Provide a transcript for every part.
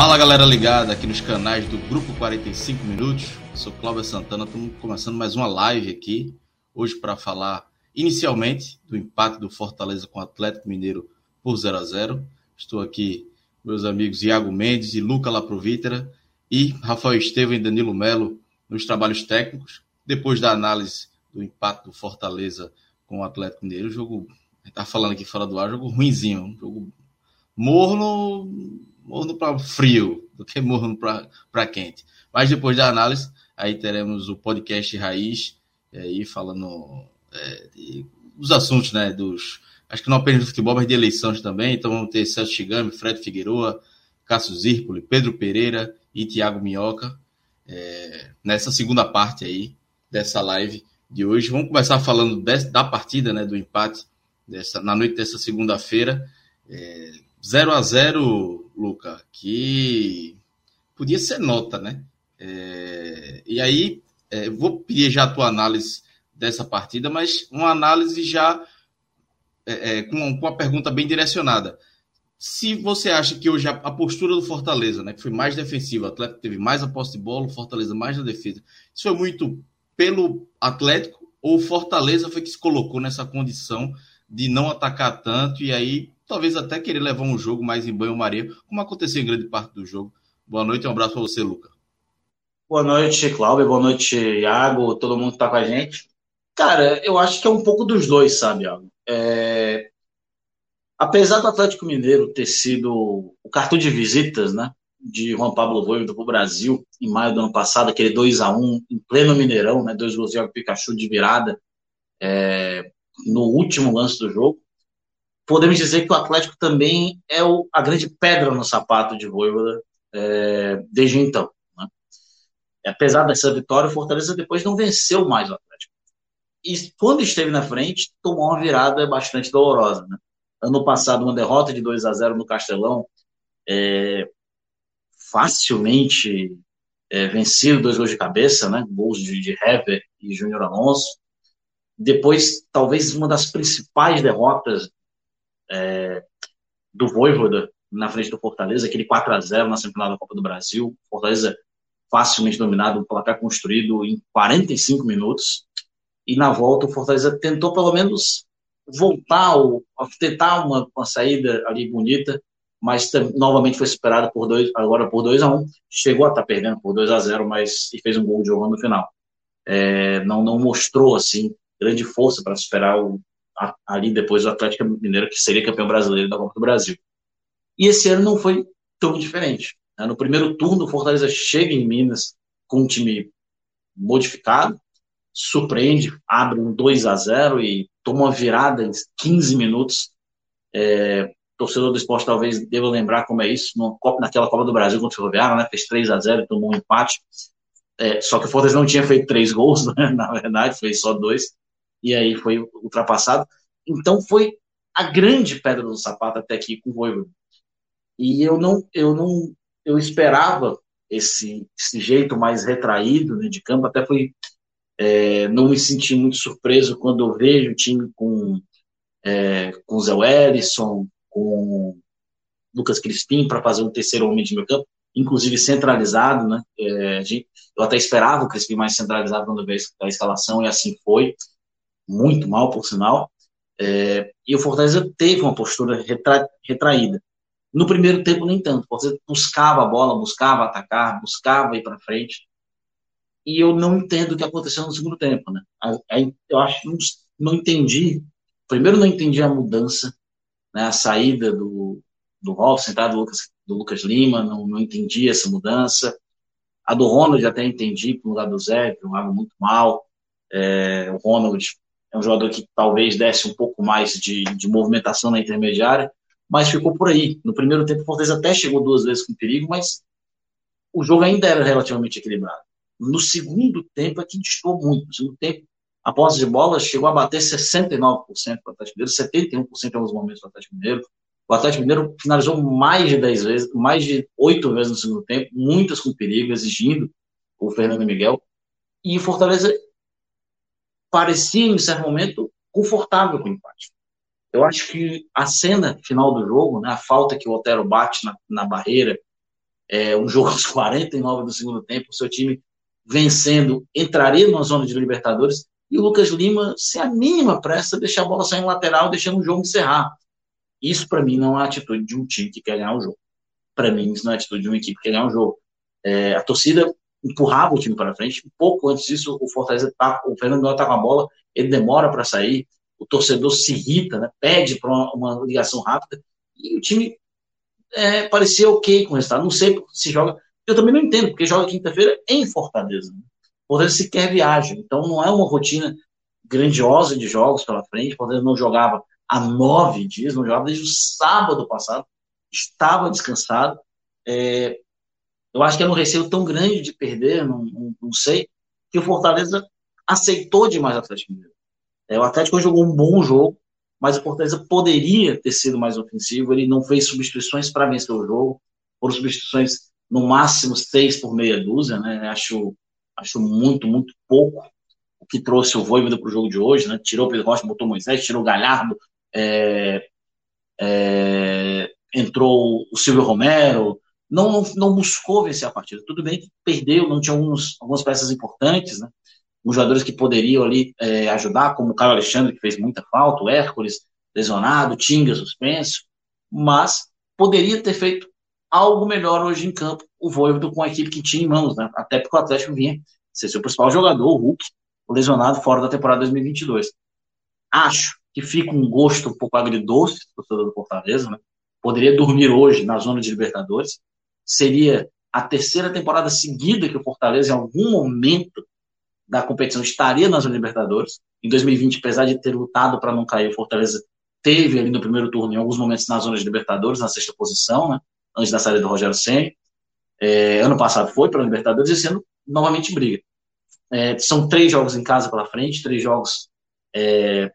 Fala galera ligada aqui nos canais do Grupo 45 Minutos. Eu sou Cláudio Santana, estamos começando mais uma live aqui hoje para falar inicialmente do empate do Fortaleza com o Atlético Mineiro por 0 a 0. Estou aqui meus amigos Iago Mendes e Luca Laprovítera e Rafael Estevam e Danilo Melo nos trabalhos técnicos. Depois da análise do empate do Fortaleza com o Atlético Mineiro, jogo, tá falando aqui fora do ar, jogo ruinzinho, jogo morno, morno para frio do que morno para quente. Mas depois da análise, aí teremos o podcast Raiz, aí falando é, de, dos assuntos, né, dos, acho que não apenas do futebol, mas de eleições também. Então vamos ter Celso Chigami, Fred Figueroa, Cássio Zirpoli, Pedro Pereira e Tiago Minhoca é, nessa segunda parte aí dessa live de hoje. Vamos começar falando da partida, né, do empate dessa, na noite dessa segunda-feira. É, 0 a 0 Luca, que podia ser nota, né? É, e aí, é, vou pedir já a tua análise dessa partida, mas uma análise já é, é, com, com uma pergunta bem direcionada. Se você acha que hoje a, a, postura do Fortaleza, né, que foi mais defensiva, o Atlético teve mais a posse de bola, o Fortaleza mais na defesa, isso foi muito pelo Atlético ou o Fortaleza foi que se colocou nessa condição de não atacar tanto e aí talvez até querer levar um jogo mais em banho-maria, como aconteceu em grande parte do jogo. Boa noite um abraço para você, Luca. Boa noite, Cláudio. Boa noite, Iago, todo mundo que está com a gente. Cara, eu acho que é um pouco dos dois, sabe, Iago? É... Apesar do Atlético Mineiro ter sido o cartão de visitas, né, de Juan Pablo Voivoda para o Brasil em maio do ano passado, aquele 2 a 1 em pleno Mineirão, né, dois gols de Pikachu de virada é... no último lance do jogo, podemos dizer que o Atlético também é o, a grande pedra no sapato de Voivoda é, desde então. Né? Apesar dessa vitória, o Fortaleza depois não venceu mais o Atlético. E quando esteve na frente, tomou uma virada bastante dolorosa. Né? Ano passado, uma derrota de 2 a 0 no Castelão, é, facilmente é, vencido, dois gols de cabeça, né? gols de, de Hever e Júnior Alonso. Depois, talvez uma das principais derrotas é, do Voivoda na frente do Fortaleza, aquele 4 a 0 na semifinal da Copa do Brasil. Fortaleza facilmente dominado, um placar construído em 45 minutos. E na volta o Fortaleza tentou pelo menos voltar, ou, tentar uma, uma saída ali bonita, mas novamente foi superado por dois, agora por 2 a 1 um. Chegou a estar tá perdendo por 2 a 0 mas e fez um gol de honra no final. É, não, não mostrou assim grande força para superar o, ali depois o Atlético Mineiro, que seria campeão brasileiro da Copa do Brasil. E esse ano não foi tão diferente. Né? No primeiro turno, o Fortaleza chega em Minas com um time modificado, surpreende, abre um 2 a 0 e toma uma virada em 15 minutos. É, torcedor do esporte talvez deva lembrar como é isso, no, naquela Copa do Brasil contra o Ferroviário, né? fez 3 a 0 tomou um empate. É, só que o Fortaleza não tinha feito três gols, né? na verdade, fez só dois e aí foi ultrapassado. Então foi a grande pedra do sapato até aqui com o Voivoda. E eu não, eu não, eu esperava esse, esse jeito mais retraído né, de campo, até foi, é, não me senti muito surpreso quando eu vejo o time com, é, com Zé Wellison, com Lucas Crispim para fazer um terceiro homem de meu campo, inclusive centralizado, né? É, eu até esperava o Crispim mais centralizado quando veio a escalação e assim foi muito mal, por sinal. É, e o Fortaleza teve uma postura retra, retraída. No primeiro tempo, nem tanto. O Fortaleza buscava a bola, buscava atacar, buscava ir para frente. E eu não entendo o que aconteceu no segundo tempo. Né? Eu acho que não, entendi. Primeiro, não entendi a mudança né, a saída do, do Robson, entrada do Lucas, do Lucas Lima, não, não entendi essa mudança. A do Ronald até entendi, para o lugar do Zé, que jogava muito mal. É, o Ronald é um jogador que talvez desse um pouco mais de, de movimentação na intermediária, mas ficou por aí. No primeiro tempo, o Fortaleza até chegou duas vezes com perigo, mas o jogo ainda era relativamente equilibrado. No segundo tempo é que distou muito. No segundo tempo, a posse de bola chegou a bater 69% para o Atlético Mineiro, 71% em alguns momentos para o Atlético Mineiro. O Atlético Mineiro finalizou mais de 10 vezes, mais de 8 vezes no segundo tempo, muitas com perigo, exigindo o Fernando Miguel. E o Fortaleza parecia, em certo momento, confortável com o empate. Eu acho que a cena final do jogo, né, a falta que o Otero bate na, na barreira, é, um jogo aos 49 do segundo tempo, o seu time vencendo, entraria numa zona de Libertadores, e o Lucas Lima, sem a mínima pressa, deixar a bola sair em lateral, deixando o jogo encerrar. Isso, para mim, não é a atitude de um time que quer ganhar o jogo. Para mim, isso não é a atitude de uma equipe que quer ganhar o jogo. É, a torcida empurrava o time para frente. Um pouco antes disso, o Fortaleza tá, o Fernando Miguel tá com a bola, ele demora para sair, o torcedor se irrita, né, pede para uma, uma, ligação rápida, e o time é, parecia ok com o resultado. Não sei se joga. Eu também não entendo, porque joga quinta-feira em Fortaleza. Né? Fortaleza sequer viaja. Então não é uma rotina grandiosa de jogos pela frente. Fortaleza não jogava há nove dias, não jogava desde o sábado passado. Estava descansado. É, eu acho que era um receio tão grande de perder, não, não, não sei, que o Fortaleza aceitou demais o Atlético Mineiro. É, o Atlético jogou um bom jogo, mas o Fortaleza poderia ter sido mais ofensivo. Ele não fez substituições para vencer o jogo. Foram substituições no máximo seis por meia dúzia, né? Acho, acho muito, muito pouco o que trouxe o Voivoda para o jogo de hoje, né? Tirou o Pedro Rocha, botou o Moisés, tirou o Galhardo, é, é, entrou o Silvio Romero, não, não buscou vencer a partida. Tudo bem perdeu, não tinha alguns, algumas peças importantes, né? Os jogadores que poderiam ali é, ajudar, como o Caio Alexandre, que fez muita falta, o Hércules lesionado, Tinga suspenso, mas poderia ter feito algo melhor hoje em campo, o Voivodo com a equipe que tinha em mãos, né? Até porque o Atlético vinha ser seu principal jogador, o Hulk, lesionado fora da temporada 2022. Acho que fica um gosto um pouco agridoce do do Fortaleza, né? Poderia dormir hoje na zona de Libertadores, seria a terceira temporada seguida que o Fortaleza, em algum momento da competição, estaria nas Libertadores. Em 2020, apesar de ter lutado para não cair, o Fortaleza teve ali no primeiro turno, em alguns momentos, nas zonas de Libertadores, na sexta posição, né? antes da saída do Rogério Senna. É, ano passado foi para a Libertadores e ano novamente briga. É, são três jogos em casa pela frente, três jogos, é,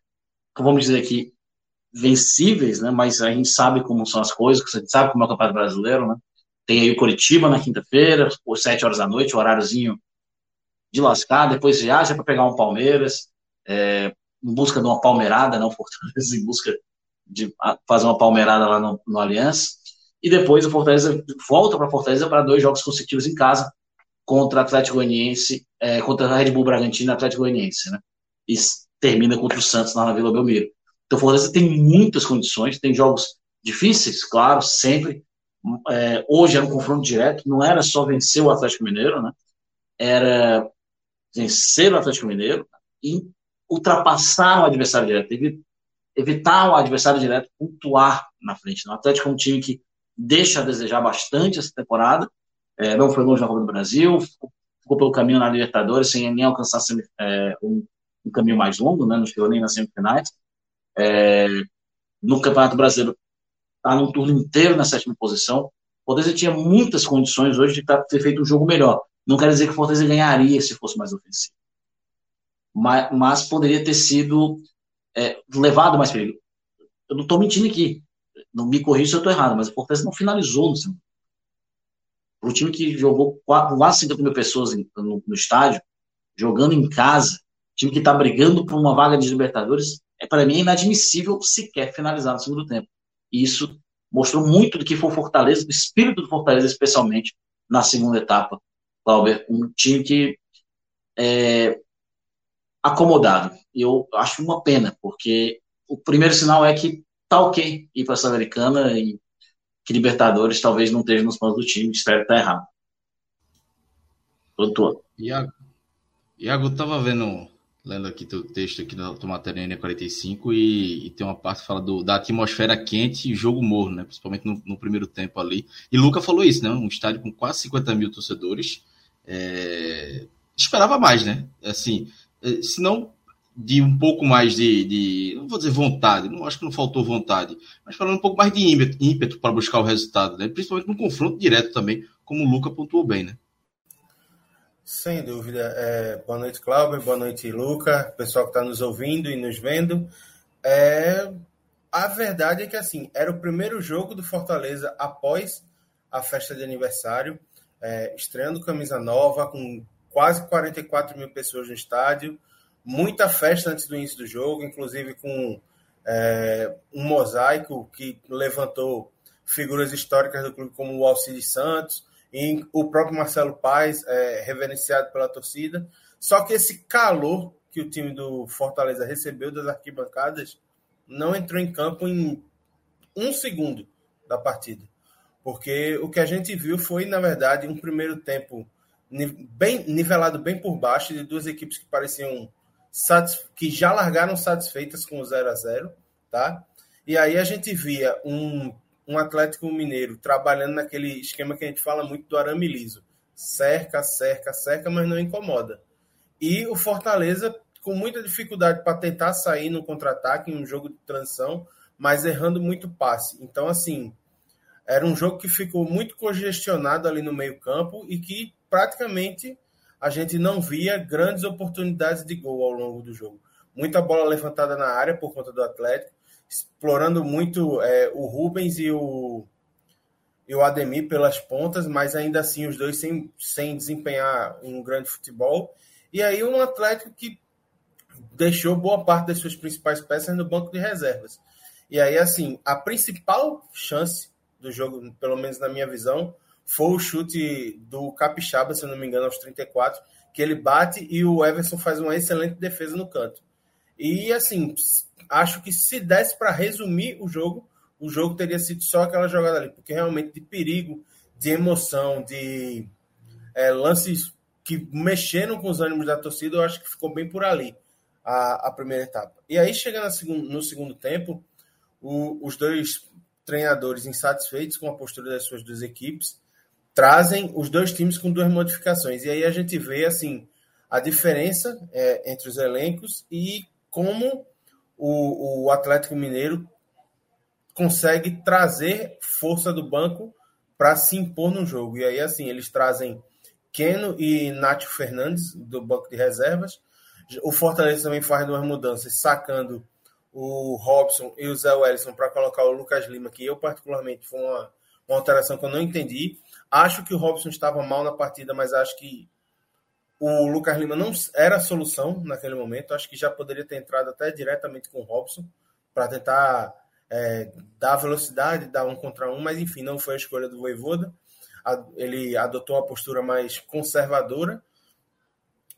vamos dizer aqui, vencíveis, né? mas a gente sabe como são as coisas, a gente sabe como é o Campeonato Brasileiro, né? Tem aí o Curitiba na quinta-feira, por sete horas da noite, horáriozinho de lascar. Depois viaja para pegar um Palmeiras, é, em busca de uma palmeirada, não Fortaleza, em busca de fazer uma palmeirada lá no, no Aliança. E depois o Fortaleza volta para Fortaleza para dois jogos consecutivos em casa contra Atlético Goianiense, é, contra a Red Bull Bragantino e Atlético Goianiense, né? E termina contra o Santos lá na Vila Belmiro. Então o Fortaleza tem muitas condições, tem jogos difíceis, claro, sempre, é, hoje era um confronto direto, não era só vencer o Atlético Mineiro, né? Era vencer o Atlético Mineiro e ultrapassar o adversário direto, evitar o adversário direto pontuar na frente. O Atlético é um time que deixa a desejar bastante essa temporada, é, não foi longe na Copa do Brasil, ficou, ficou pelo caminho na Libertadores sem nem alcançar é, um, um, caminho mais longo, né? não chegou nem nas semifinais. É, no Campeonato Brasileiro está num turno inteiro na sétima posição. O Fortaleza tinha muitas condições hoje de tá, ter feito um jogo melhor. Não quer dizer que o Fortaleza ganharia se fosse mais ofensivo. Mas, mas poderia ter sido é, levado mais perigo. Eu não estou mentindo aqui. Não me corrija se eu estou errado, mas o Fortaleza não finalizou no segundo. Para o time que jogou quase 50 mil pessoas no, no estádio, jogando em casa, time que está brigando por uma vaga de Libertadores, é para mim inadmissível sequer finalizar no segundo tempo. E isso mostrou muito do que foi o Fortaleza, do espírito do Fortaleza, especialmente na segunda etapa. Clauber, um time que é acomodado. Eu acho uma pena, porque o primeiro sinal é que tá ok ir para a Sul-Americana e que Libertadores talvez não esteja nos planos do time. Espero estar tá errado. Pronto. Iago, Iago, tava vendo lendo aqui teu texto aqui da tua matéria N45 e, e, tem uma parte que fala do, da atmosfera quente e jogo morno, né? Principalmente no, no, primeiro tempo ali. E Luca falou isso, né? Um estádio com quase 50 mil torcedores. É... Esperava mais, né? Assim, é, se não de um pouco mais de, de, não vou dizer vontade, não acho que não faltou vontade, mas falando um pouco mais de ímpeto, ímpeto para buscar o resultado, né? Principalmente no confronto direto também, como o Luca pontuou bem, né? Sem dúvida. É, boa noite, Cláudio. Boa noite, Luca. Pessoal que está nos ouvindo e nos vendo. É, a verdade é que, assim, era o primeiro jogo do Fortaleza após a festa de aniversário, é, estreando camisa nova, com quase 44 mil pessoas no estádio. Muita festa antes do início do jogo, inclusive com é, um mosaico que levantou figuras históricas do clube, como o Alcides Santos, em o próprio Marcelo Paes, é, reverenciado pela torcida. Só que esse calor que o time do Fortaleza recebeu das arquibancadas não entrou em campo em um segundo da partida. Porque o que a gente viu foi, na verdade, um primeiro tempo bem nivelado bem por baixo de duas equipes que pareciam que já largaram satisfeitas com o 0 a 0 tá? E aí a gente via um um Atlético Mineiro trabalhando naquele esquema que a gente fala muito do arame liso. Cerca, cerca, cerca, mas não incomoda. E o Fortaleza com muita dificuldade para tentar sair no contra-ataque em um jogo de transição, mas errando muito passe. Então, assim, era um jogo que ficou muito congestionado ali no meio-campo e que praticamente a gente não via grandes oportunidades de gol ao longo do jogo. Muita bola levantada na área por conta do Atlético, explorando muito é, o Rubens e o, e o Ademir pelas pontas, mas ainda assim os dois sem, sem desempenhar um grande futebol. E aí um Atlético que deixou boa parte das suas principais peças no banco de reservas. E aí, assim, a principal chance do jogo, pelo menos na minha visão, foi o chute do Capixaba, se não me engano, aos 34, que ele bate e o Everson faz uma excelente defesa no canto. E assim, acho que se desse para resumir o jogo, o jogo teria sido só aquela jogada ali, porque realmente de perigo, de emoção, de é, lances que mexeram com os ânimos da torcida, eu acho que ficou bem por ali a, a primeira etapa. E aí, chegando segundo, no segundo tempo, o, os dois treinadores insatisfeitos com a postura das suas duas equipes trazem os dois times com duas modificações. E aí a gente vê assim a diferença é, entre os elencos e como o, o Atlético Mineiro consegue trazer força do banco para se impor no jogo. E aí, assim, eles trazem Keno e Nátio Fernandes do banco de reservas. O Fortaleza também faz duas mudanças, sacando o Robson e o Zé Wellison para colocar o Lucas Lima, que eu, particularmente, foi uma, uma alteração que eu não entendi. Acho que o Robson estava mal na partida, mas acho que o Lucas Lima não era a solução naquele momento. Acho que já poderia ter entrado até diretamente com o Robson para tentar é, dar velocidade, dar um contra um, mas enfim, não foi a escolha do Voivoda. Ele adotou uma postura mais conservadora.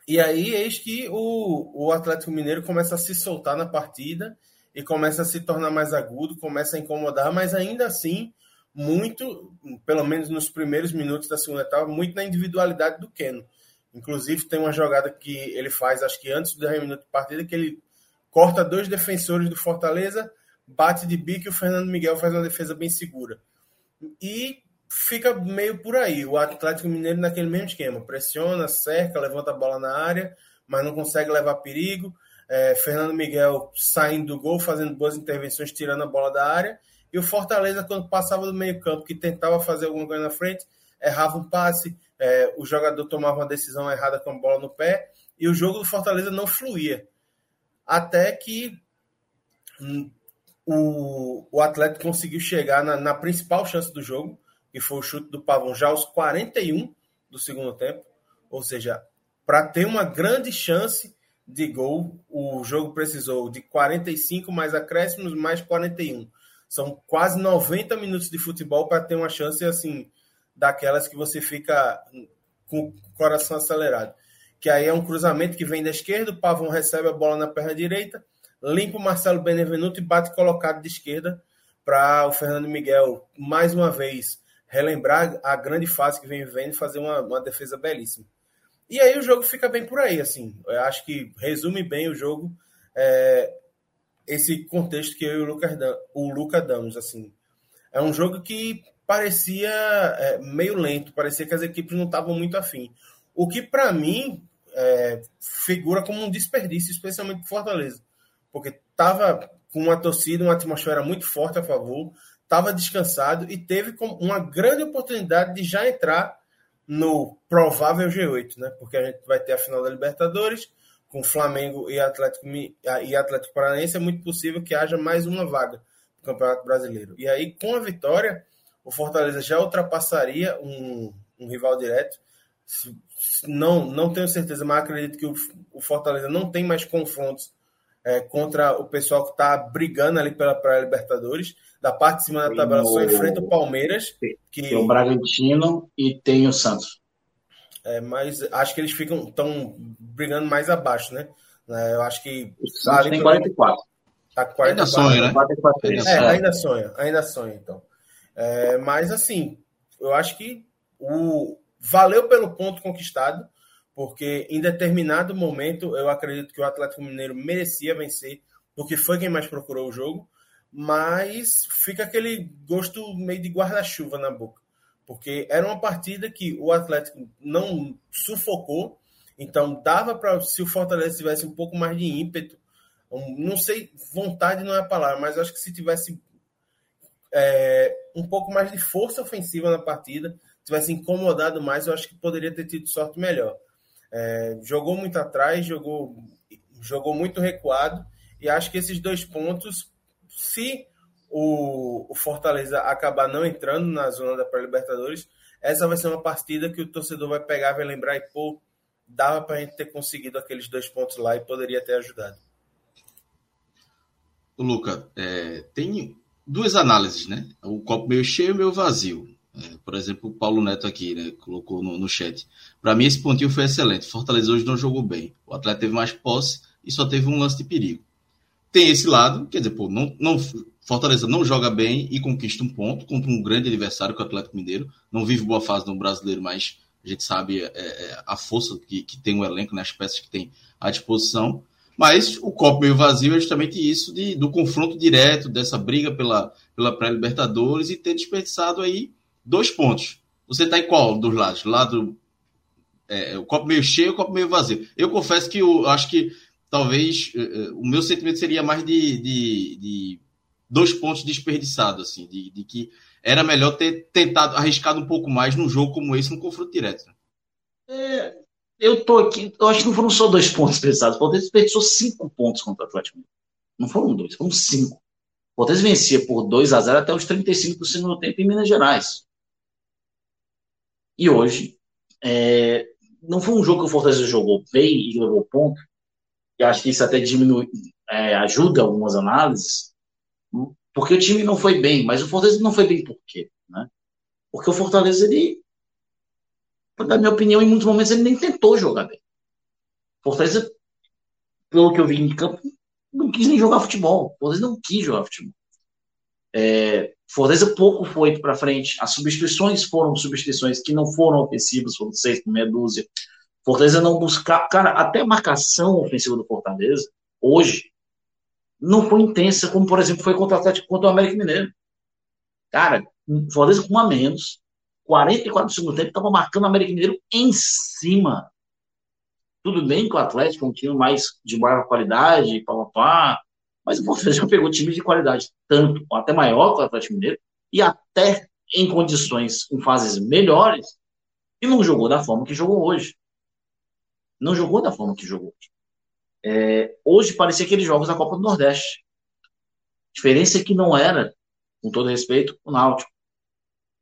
E aí, eis que o, o Atlético Mineiro começa a se soltar na partida e começa a se tornar mais agudo, começa a incomodar, mas ainda assim, muito, pelo menos nos primeiros minutos da segunda etapa, muito na individualidade do Keno Inclusive, tem uma jogada que ele faz, acho que antes do 10 minutos de partida, que ele corta dois defensores do Fortaleza, bate de bico e o Fernando Miguel faz uma defesa bem segura. E fica meio por aí. O Atlético Mineiro naquele mesmo esquema: pressiona, cerca, levanta a bola na área, mas não consegue levar perigo. É, Fernando Miguel saindo do gol, fazendo boas intervenções, tirando a bola da área. E o Fortaleza, quando passava do meio-campo, que tentava fazer alguma coisa na frente, errava um passe, é, o jogador tomava uma decisão errada com a bola no pé e o jogo do Fortaleza não fluía. Até que hum, o, o Atlético conseguiu chegar na, na, principal chance do jogo, que foi o chute do Pavão já aos 41 do segundo tempo. Ou seja, para ter uma grande chance de gol, o jogo precisou de 45 mais acréscimos mais 41. São quase 90 minutos de futebol para ter uma chance assim daquelas que você fica com o coração acelerado. Que aí é um cruzamento que vem da esquerda, o Pavão recebe a bola na perna direita, limpa o Marcelo Benevenuto e bate colocado de esquerda para o Fernando Miguel, mais uma vez, relembrar a grande fase que vem vivendo e fazer uma, uma defesa belíssima. E aí o jogo fica bem por aí, assim. Eu acho que resume bem o jogo é, esse contexto que eu e o Lucas, o Luca damos, assim. É um jogo que parecia é, meio lento, parecia que as equipes não estavam muito afim. O que, para mim, é, figura como um desperdício, especialmente para Fortaleza. Porque estava com uma torcida, uma atmosfera muito forte a favor, estava descansado e teve uma grande oportunidade de já entrar no provável G8, né? Porque a gente vai ter a final da Libertadores com Flamengo e Atlético e Atlético Paranaense, é muito possível que haja mais uma vaga no Campeonato Brasileiro. E aí, com a vitória, o Fortaleza já ultrapassaria um, um rival direto. Não, não tenho certeza, mas acredito que o, o Fortaleza não tem mais confrontos é, contra o pessoal que está brigando ali pela Libertadores. Da parte de cima da tabela só enfrenta o Palmeiras. Que... Tem o Bragantino e tem o Santos. É, mas acho que eles ficam tão brigando mais abaixo, né? É, eu acho que. O Santos tem 44. Tá 44. Ainda sonha, né? 44. É, ainda sonha, ainda sonha, então. É, mas assim, eu acho que o valeu pelo ponto conquistado porque em determinado momento eu acredito que o Atlético Mineiro merecia vencer, porque foi quem mais procurou o jogo, mas fica aquele gosto meio de guarda-chuva na boca, porque era uma partida que o Atlético não sufocou, então dava para se o Fortaleza tivesse um pouco mais de ímpeto, não sei, vontade não é a palavra, mas acho que se tivesse é, um pouco mais de força ofensiva na partida, tivesse incomodado mais, eu acho que poderia ter tido sorte melhor. É, jogou muito atrás, jogou, jogou muito recuado, e acho que esses dois pontos, se o, o Fortaleza acabar não entrando na zona da pré-Libertadores, essa vai ser uma partida que o torcedor vai pegar, vai lembrar e, pô, dava para a gente ter conseguido aqueles dois pontos lá e poderia ter ajudado. Luca, é, tem duas análises, né? O copo meio cheio e meio vazio. É, por exemplo, o Paulo Neto aqui, né, colocou no, no chat. Para mim, esse pontinho foi excelente. Fortaleza hoje não jogou bem. O Atlético teve mais posse e só teve um lance de perigo. Tem esse lado, quer dizer, pô, não, não, Fortaleza não joga bem e conquista um ponto contra um grande adversário, que é o Atlético Mineiro. Não vive boa fase no brasileiro, mas a gente sabe é, é, a força que, que tem o elenco, né, peças que tem à disposição. Mas o copo meio vazio é justamente isso de, do confronto direto, dessa briga pela, pela pré-Libertadores e ter desperdiçado aí dois pontos. Você está em qual dos lados? Lado é, o copo meio cheio, o copo meio vazio. Eu confesso que eu acho que talvez uh, o meu sentimento seria mais de, de, de dois pontos desperdiçados, assim, de, de, que era melhor ter tentado arriscado um pouco mais num jogo como esse, no confronto direto. É, eu tô aqui, eu acho que não foram só dois pontos desperdiçados. O Palmeiras desperdiçou cinco pontos contra o Atlético. Não foram dois, foram cinco. O Palmeiras vencia por 2 a 0 até os 35 do segundo tempo em Minas Gerais. E hoje, é, não foi um jogo que o Fortaleza jogou bem e levou ponto, e acho que isso até diminui, é, ajuda algumas análises, porque o time não foi bem, mas o Fortaleza não foi bem por quê? Né? Porque o Fortaleza, ele, na minha opinião, em muitos momentos ele nem tentou jogar bem. Fortaleza, pelo que eu vi em campo, não quis nem jogar futebol. Fortaleza não quis jogar futebol. É, Fortaleza pouco foi para frente. As substituições foram substituições que não foram ofensivas, foram seis por meia dúzia. Fortaleza não buscar. Cara, até a marcação ofensiva do Fortaleza, hoje, não foi intensa, como por exemplo foi contra o Atlético contra o América Mineiro. Cara, Fortaleza com um a menos, 44 do segundo tempo, estava marcando o América Mineiro em cima. Tudo bem que o Atlético é um time mais de maior qualidade, pá, pá, pá, mas o Fortaleza já pegou times de qualidade tanto, ou até maior que o Atlético Mineiro, e até em condições, em fases melhores, e não jogou da forma que jogou hoje. Não jogou da forma que jogou hoje. É, hoje parecia aqueles jogos da Copa do Nordeste. Diferença é que não era, com todo respeito, o Náutico,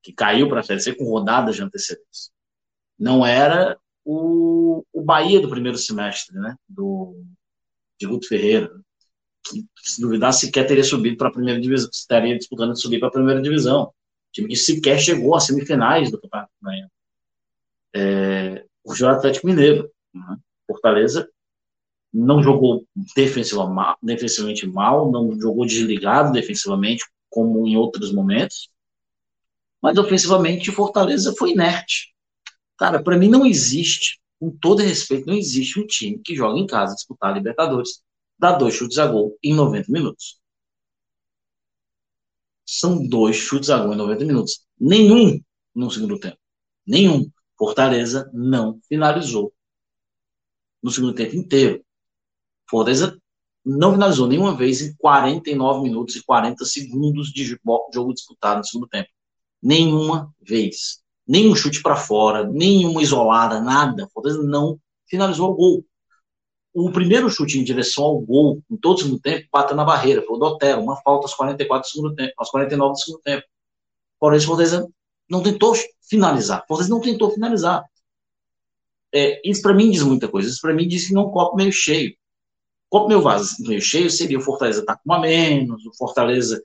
que caiu para a Série C com rodadas de antecedência. Não era o, o Bahia do primeiro semestre, né? Do, de Guto Ferreira se duvidar, sequer teria subido para a primeira divisão, estaria disputando subir para a primeira divisão. time que sequer chegou às semifinais do Campeonato Baiano. É, o Atlético Mineiro. Né? Fortaleza não jogou defensivamente mal, não jogou desligado defensivamente, como em outros momentos, mas ofensivamente Fortaleza foi inerte. Cara, para mim não existe com todo respeito, não existe um time que joga em casa disputar a Libertadores, dá dois chutes a gol em 90 minutos. São dois chutes a gol em 90 minutos. Nenhum no segundo tempo. Nenhum. Fortaleza não finalizou no segundo tempo inteiro. Fortaleza não finalizou nenhuma vez em 49 minutos e 40 segundos de jogo disputado no segundo tempo. Nenhuma vez. Nenhum chute para fora, nenhuma isolada, nada. Fortaleza não finalizou o gol. O primeiro chute em direção ao gol, em todo o segundo tempo, bateu na barreira. Foi o do Otero, uma falta aos 44 do segundo tempo, aos 49 do segundo tempo. Porém, o Fortaleza não tentou finalizar. O Fortaleza não tentou finalizar. É, isso para mim diz muita coisa. Isso para mim diz que não copo meio cheio. Copo meio, vaso, meio cheio seria o Fortaleza estar tá com uma menos, o Fortaleza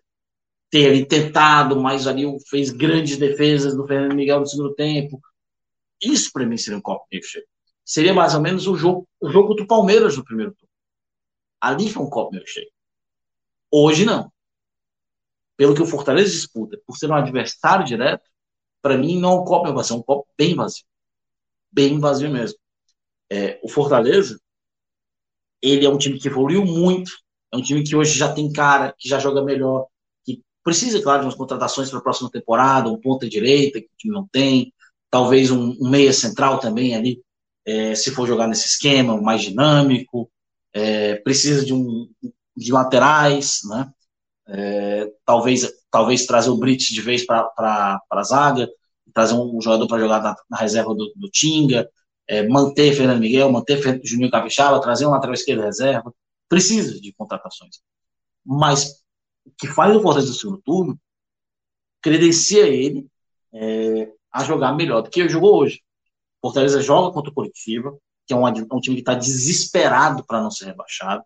ter ali tentado, mas ali fez grandes defesas do Fernando Miguel no segundo tempo. Isso para mim seria um copo meio cheio. Seria mais ou menos o jogo, o jogo do Palmeiras no primeiro turno. Ali foi um copo meio cheio. Hoje não. Pelo que o Fortaleza disputa, por ser um adversário direto, para mim não é um copo meio vazio, é um copo bem vazio. Bem vazio mesmo. É, o Fortaleza, ele é um time que evoluiu muito, é um time que hoje já tem cara, que já joga melhor, Precisa, claro, de umas contratações para a próxima temporada, um ponta direita, que o time não tem, talvez um, um meia central também ali, é, se for jogar nesse esquema, mais dinâmico. É, precisa de, um, de laterais, né? É, talvez, talvez trazer o Brits de vez para a zaga, trazer um jogador para jogar na, na, reserva do, do Tinga, é, manter Fernando Miguel, manter Juninho Capixaba, trazer um lateral esquerdo reserva. Precisa de contratações. Mas que faz o Fortaleza no segundo turno credencia ele é, a jogar melhor do que jogou hoje. Fortaleza joga contra o Curitiba, que é um, um time que está desesperado para não ser rebaixado.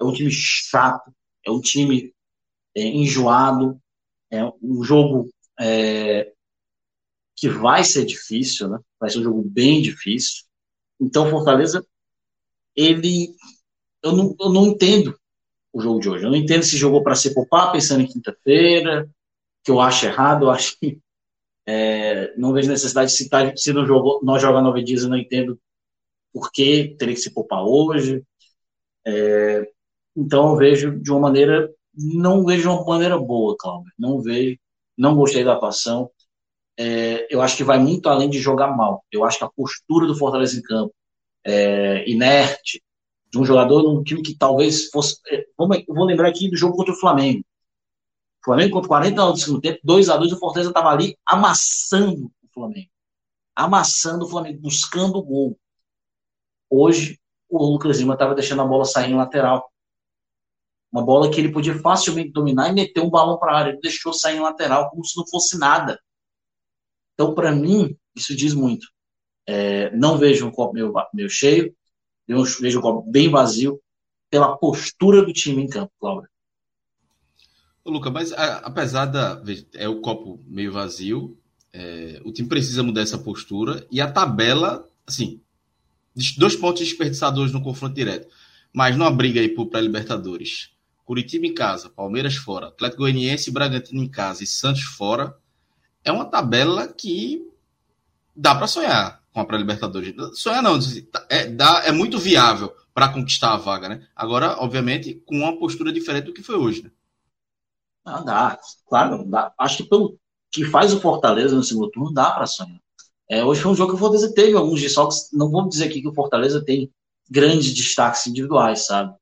É um time chato, é um time é, enjoado, é um jogo é, que vai ser difícil, né? Vai ser um jogo bem difícil. Então, Fortaleza, ele. Eu não, eu não entendo o jogo de hoje. Eu não entendo se jogou para se poupar pensando em quinta-feira, que eu acho errado, eu acho que é, não vejo necessidade de citar, se não jogou, nós joga nove dias, eu não entendo por que teria que se poupar hoje. É, então eu vejo de uma maneira, não vejo de uma maneira boa, Cláudio. Não vejo, não gostei da atuação. É, eu acho que vai muito além de jogar mal. Eu acho que a postura do Fortaleza em campo, é, inerte, de um jogador num time que talvez fosse. É, vamos, vou lembrar aqui do jogo contra o Flamengo. O Flamengo contra 40 do segundo tempo, 2 a 2 o Fortaleza estava ali amassando o Flamengo. Amassando o Flamengo, buscando o gol. Hoje, o Lucas Lima estava deixando a bola sair em lateral. Uma bola que ele podia facilmente dominar e meter um balão para a área. Ele deixou sair em lateral, como se não fosse nada. Então, para mim, isso diz muito. É, não vejo um copo meio, meio cheio. Eu vejo o copo bem vazio pela postura do time em campo, Cláudio. Luca, mas a, apesar da. É o copo meio vazio, é, o time precisa mudar essa postura e a tabela, assim, dois pontos desperdiçadores no confronto direto, mas numa briga aí para Libertadores. Curitiba em casa, Palmeiras fora, Atlético Goianiense, Bragantino em casa e Santos fora. É uma tabela que dá para sonhar com a pré-Libertadores. Sonhar não, é, dá, é muito viável para conquistar a vaga, né? Agora, obviamente, com uma postura diferente do que foi hoje, né? Não, dá, claro, dá. Acho que pelo que faz o Fortaleza no segundo turno, dá para sonhar. É, hoje foi um jogo que o Fortaleza teve alguns desfalques. Não vou dizer aqui que o Fortaleza tem grandes destaques individuais, sabe?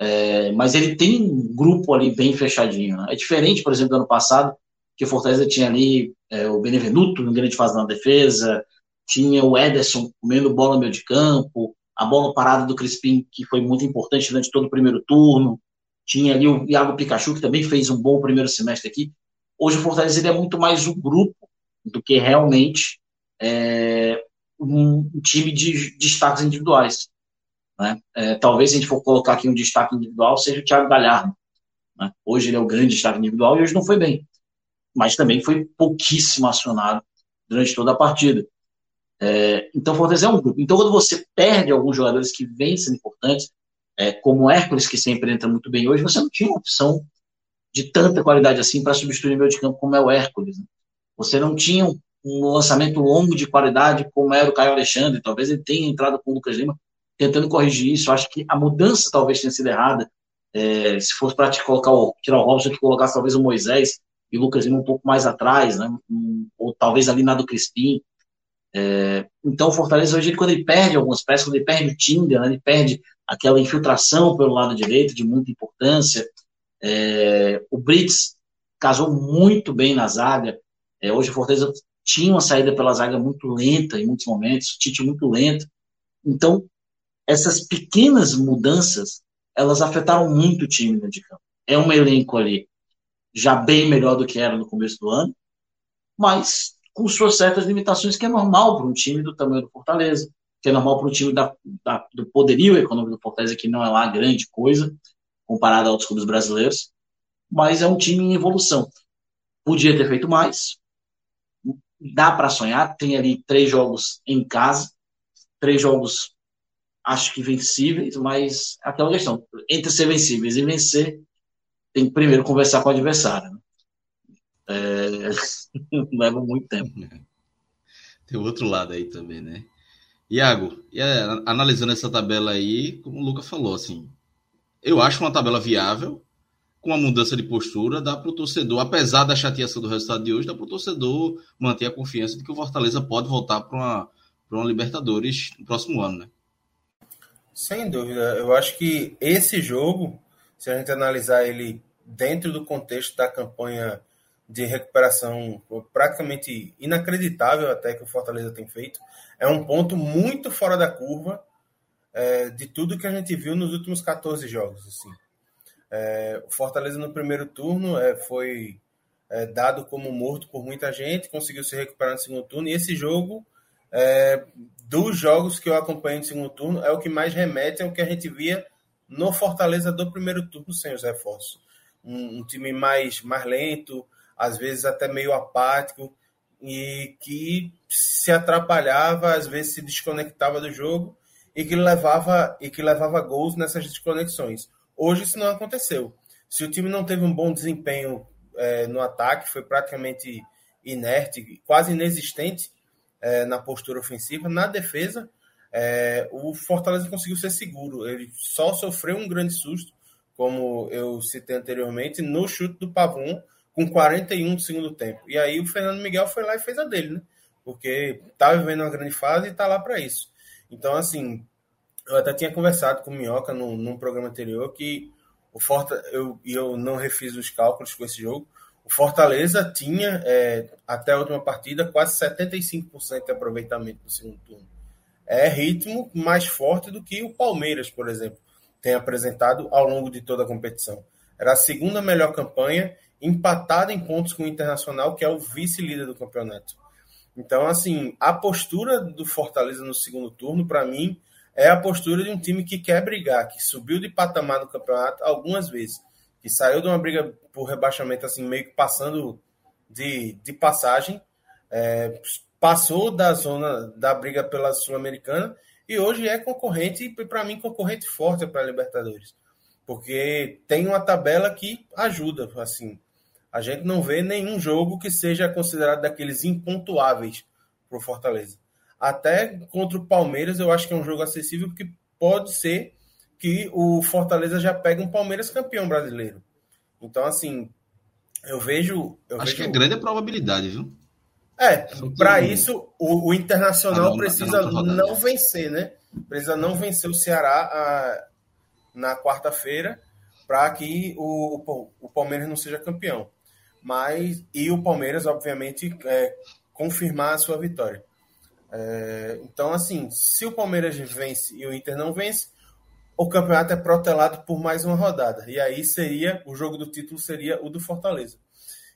É, mas ele tem um grupo ali bem fechadinho. Né? É diferente, por exemplo, do ano passado, que o Fortaleza tinha ali é, o Benevenuto em grande fase na defesa, tinha o Ederson comendo bola no meio de campo, a bola parada do Crispim, que foi muito importante durante todo o primeiro turno, tinha ali o Iago Pikachu, que também fez um bom primeiro semestre aqui. Hoje o Fortaleza é muito mais um grupo do que realmente é, um, time de, de destaques individuais. Né? É, talvez, se a gente for colocar aqui um destaque individual, seja o Thiago Galhardo. Né? Hoje ele é o grande destaque individual e hoje não foi bem. Mas também foi pouquíssimo acionado durante toda a partida. É, então, Fortaleza é um grupo. Então, quando você perde alguns jogadores que vêm sendo importantes, é, como o Hércules, que sempre entra muito bem hoje, você não tinha uma opção de tanta qualidade assim para substituir o meio de campo como é o Hércules. Né? Você não tinha um, um lançamento longo de qualidade, como era o Caio Alexandre. Talvez ele tenha entrado com o Lucas Lima tentando corrigir isso. Acho que a mudança talvez tenha sido errada. É, se fosse para colocar o, tirar o Robson, que colocasse talvez o Moisés e o Lucas Lima um pouco mais atrás, né? Ou talvez ali na do Crispim. É, então o Fortaleza hoje, quando ele perde algumas peças, quando ele perde o Tinder, né? ele perde aquela infiltração pelo lado direito de muita importância. É, o Brits casou muito bem na zaga. É, hoje o Fortaleza tinha uma saída pela zaga muito lenta em muitos momentos, o Tite muito lento. Então, essas pequenas mudanças, elas afetaram muito o time de campo. É um elenco ali já bem melhor do que era no começo do ano, mas com suas certas limitações, que é normal para um time do tamanho do Fortaleza, que é normal para um time da, da, do poderio econômico do Fortaleza, que não é lá grande coisa, comparado a outros clubes brasileiros, mas é um time em evolução. Podia ter feito mais, dá para sonhar, tem ali três jogos em casa, três jogos acho que vencíveis, mas aquela questão, entre ser vencíveis e vencer, tem que primeiro conversar com o adversário. Né? É, leva muito tempo. Tem o outro lado aí também, né? Iago, e é, analisando essa tabela aí, como o Lucas falou, assim, eu acho uma tabela viável, com a mudança de postura, dá para o torcedor, apesar da chateação do resultado de hoje, dá para o torcedor manter a confiança de que o Fortaleza pode voltar para uma, uma Libertadores no próximo ano, né? Sem dúvida. Eu acho que esse jogo, se a gente analisar ele dentro do contexto da campanha de recuperação praticamente inacreditável até que o Fortaleza tem feito, é um ponto muito fora da curva é, de tudo que a gente viu nos últimos 14 jogos. Assim. É, o Fortaleza no primeiro turno é, foi é, dado como morto por muita gente, conseguiu se recuperar no segundo turno, e esse jogo é, dos jogos que eu acompanhei no segundo turno, é o que mais remete ao que a gente via no Fortaleza do primeiro turno sem os reforços. Um, um time mais, mais lento, às vezes até meio apático, e que se atrapalhava, às vezes se desconectava do jogo e que levava e que levava gols nessas desconexões. Hoje isso não aconteceu. Se o time não teve um bom desempenho é, no ataque, foi praticamente inerte, quase inexistente, é, na postura ofensiva. Na defesa, é, o Fortaleza conseguiu ser seguro. Ele só sofreu um grande susto, como eu citei anteriormente, no chute do Pavon, com 41 do segundo tempo. E aí o Fernando Miguel foi lá e fez a dele, né? Porque tá vivendo uma grande fase e tá lá para isso. Então, assim, eu até tinha conversado com o Minhoca num, num programa anterior que o Forta, eu, eu não refiz os cálculos com esse jogo, o Fortaleza tinha, é, até a última partida, quase 75% de aproveitamento no segundo turno. É ritmo mais forte do que o Palmeiras, por exemplo, tem apresentado ao longo de toda a competição. Era a segunda melhor campanha, empatada em pontos com o Internacional, que é o vice-líder do campeonato. Então, assim, a postura do Fortaleza no segundo turno, para mim, é a postura de um time que quer brigar, que subiu de patamar no campeonato algumas vezes que saiu de uma briga por rebaixamento, assim, meio que passando de, de passagem, é, passou da zona da briga pela Sul-Americana e hoje é concorrente, e para mim, concorrente forte para a Libertadores. Porque tem uma tabela que ajuda, assim. A gente não vê nenhum jogo que seja considerado daqueles impontuáveis para o Fortaleza. Até contra o Palmeiras, eu acho que é um jogo acessível, porque pode ser que o Fortaleza já pega um Palmeiras campeão brasileiro. Então, assim, eu vejo. Eu Acho vejo... que é grande a probabilidade, viu? É, para isso, o, o Internacional precisa não vencer, né? Precisa não vencer o Ceará a, na quarta-feira para que o, o Palmeiras não seja campeão. Mas, e o Palmeiras, obviamente, é, confirmar a sua vitória. É, então, assim, se o Palmeiras vence e o Inter não vence, o campeonato é protelado por mais uma rodada. E aí seria, o jogo do título seria o do Fortaleza.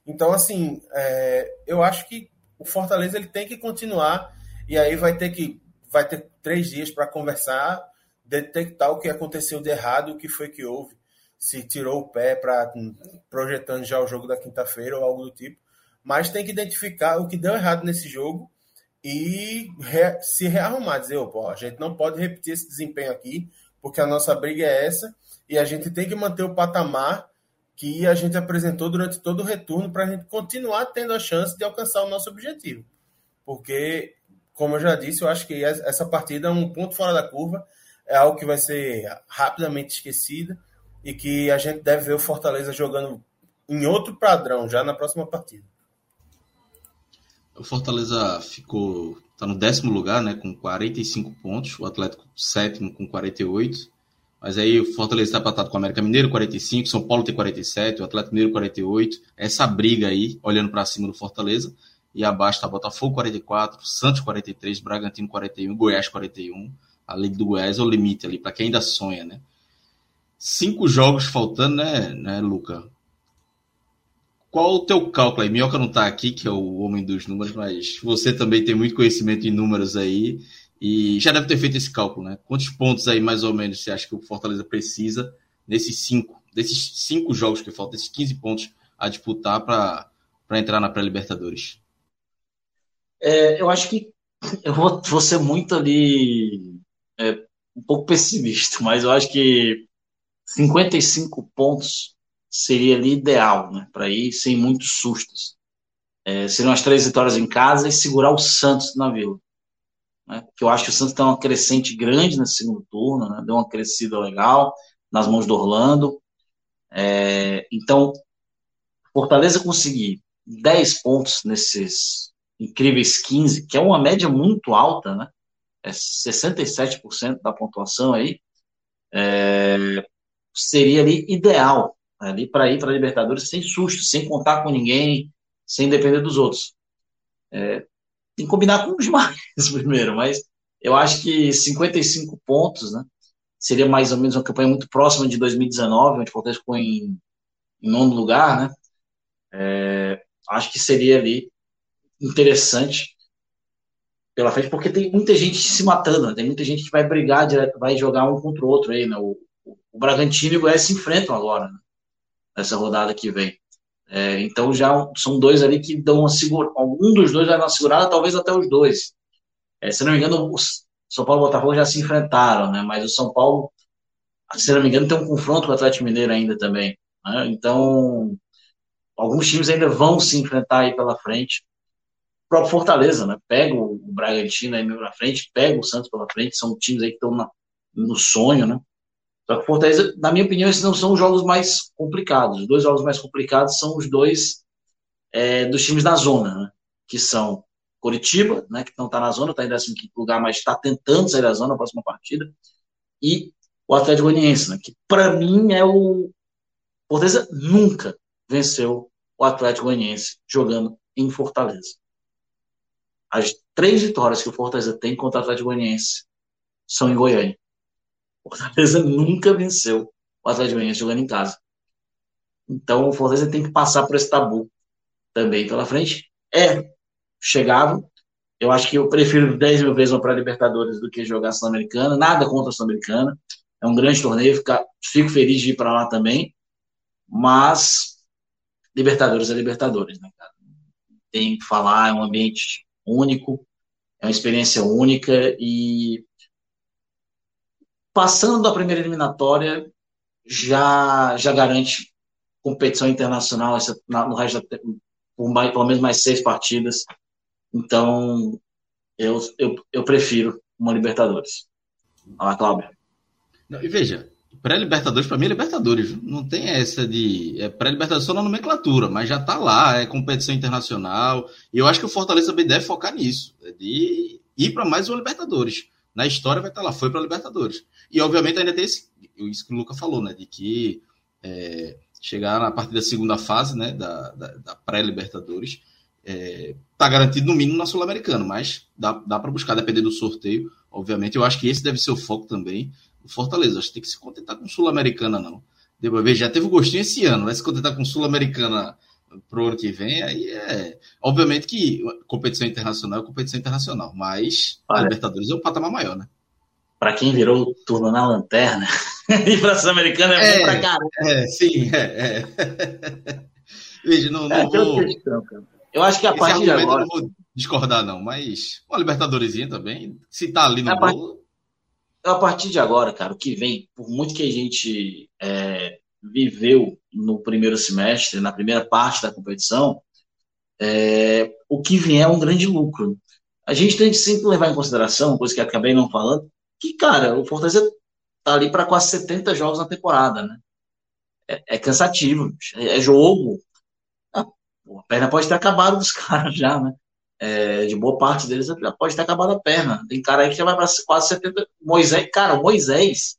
Então, assim, é, eu acho que o Fortaleza ele tem que continuar e aí vai ter que vai ter três dias para conversar, detectar o que aconteceu de errado, o que foi que houve, se tirou o pé para projetando já o jogo da quinta-feira ou algo do tipo. Mas tem que identificar o que deu errado nesse jogo e re, se rearrumar, dizer, opa, a gente não pode repetir esse desempenho aqui, porque a nossa briga é essa e a gente tem que manter o patamar que a gente apresentou durante todo o retorno para a gente continuar tendo a chance de alcançar o nosso objetivo. porque, como eu já disse, eu acho que essa partida é um ponto fora da curva, é algo que vai ser rapidamente esquecido e que a gente deve ver o Fortaleza jogando em outro padrão já na próxima partida. O Fortaleza ficou tá no décimo lugar, né, com 45 pontos, o Atlético sétimo com 48. Mas aí o Fortaleza está empatado com o América Mineiro, 45, São Paulo tem 47, o Atlético Mineiro 48. Essa briga aí, olhando para cima do Fortaleza, e abaixo está Botafogo 44, Santos 43, Bragantino 41, Goiás 41. A Liga do Goiás é o limite ali, para quem ainda sonha, né? Cinco jogos faltando, né, né, Luca? Qual o teu cálculo aí? Minhoca não está aqui, que é o homem dos números, mas você também tem muito conhecimento em números aí e já deve ter feito esse cálculo, né? Quantos pontos aí, mais ou menos, você acha que o Fortaleza precisa nesses cinco, desses cinco jogos que faltam, esses 15 pontos a disputar para entrar na pré-Libertadores? É, eu acho que eu vou, vou ser muito ali é, um pouco pessimista, mas eu acho que 55 pontos seria ali ideal, né? Para ir sem muitos sustos. É, seriam as três vitórias em casa e segurar o Santos na Vila. Né? Que eu acho que o Santos tem uma crescente grande nesse segundo turno, né? Deu uma crescida legal nas mãos do Orlando. É, então, Fortaleza conseguir 10 pontos nesses incríveis 15, que é uma média muito alta, né? É 67% da pontuação aí. É, seria ali ideal ali para ir para a Libertadores sem susto, sem contar com ninguém, sem depender dos outros. É, tem que combinar com os demais primeiro, mas eu acho que 55 pontos, né? Seria mais ou menos uma campanha muito próxima de 2019, onde o Fortaleza ficou em, em nono lugar, né? É, acho que seria ali interessante pela frente, porque tem muita gente se matando, né? tem muita gente que vai brigar direto, vai jogar um contra o outro aí, né? O, o Bragantino e o Goiás se enfrentam agora, né? nessa rodada que vem. É, então já são dois ali que dão uma segurada. Um dos dois vai dar uma segurada, talvez até os dois. É, se não me engano, o São Paulo e o Botafogo já se enfrentaram, né? Mas o São Paulo, se não me engano, tem um confronto com o Atlético Mineiro ainda também. Né? Então, alguns times ainda vão se enfrentar aí pela frente. O próprio Fortaleza, né? Pega o Bragantino aí na frente, pega o Santos pela frente, são times aí que estão no sonho, né? Só que Fortaleza, na minha opinião, esses não são os jogos mais complicados. Os dois jogos mais complicados são os dois é, dos times da zona, né? que são Coritiba, né, que não está na zona, está em 15 lugar, mas está tentando sair da zona na próxima partida, e o Atlético Goianiense, né, que para mim é o. Fortaleza nunca venceu o Atlético Goianiense jogando em Fortaleza. As três vitórias que o Fortaleza tem contra o Atlético Goianiense são em Goiânia. Fortaleza nunca venceu o Atlético Goianiense jogando em casa. Então o Fortaleza tem que passar por esse tabu também pela frente. É chegável. Eu acho que eu prefiro 10 mil vezes uma pré-Libertadores do que jogar Sul-Americana. Nada contra a Sul-Americana. É um grande torneio. Fica, fico feliz de ir para lá também. Mas Libertadores é Libertadores, né, cara? Tem que falar, é um ambiente único, é uma experiência única e passando da primeira eliminatória, já, já garante competição internacional essa, no resto da, por mais, pelo menos mais seis partidas. Então, eu, eu, eu prefiro uma Libertadores. Olha Cláudio. e veja, pré-Libertadores, para mim, é Libertadores. Não tem essa de. É pré-Libertadores só na nomenclatura, mas já está lá, é competição internacional. E eu acho que o Fortaleza também deve focar nisso, é de ir para mais uma Libertadores. Na história vai estar lá, foi para Libertadores. E, obviamente, ainda tem esse, isso que o Luca falou, né? De que é, chegar na partir da segunda fase, né? Da, da, da pré-Libertadores, é, tá garantido no mínimo na Sul-Americana, mas dá, dá para buscar, depender do sorteio. Obviamente, eu acho que esse deve ser o foco também do Fortaleza. Acho que tem que se contentar com Sul-Americana, não. Depois, já teve o gostinho esse ano, vai se contentar com Sul-Americana pro ano que vem, aí é. Obviamente que competição internacional é competição internacional, mas a Libertadores é um patamar maior, né? para quem virou o turno na lanterna, e para Sul-Americana é, é bom pra caramba. É, sim, é. é. Veja, não, não é, vou... Questão, eu acho que a partir de agora... Eu não vou discordar, não, mas uma Libertadoresinha também, se tá ali no a bolo... A partir de agora, cara, o que vem, por muito que a gente é, viveu no primeiro semestre, na primeira parte da competição, é, o que vier é um grande lucro. a gente tem que sempre levar em consideração, coisa que acabei não falando, que, cara, o Fortaleza tá ali para quase 70 jogos na temporada, né? É, é cansativo, é, é jogo. Ah, a perna pode ter acabado dos caras já, né? É, de boa parte deles já pode ter acabado a perna. Tem cara aí que já vai para quase 70. Moisés, cara, o Moisés,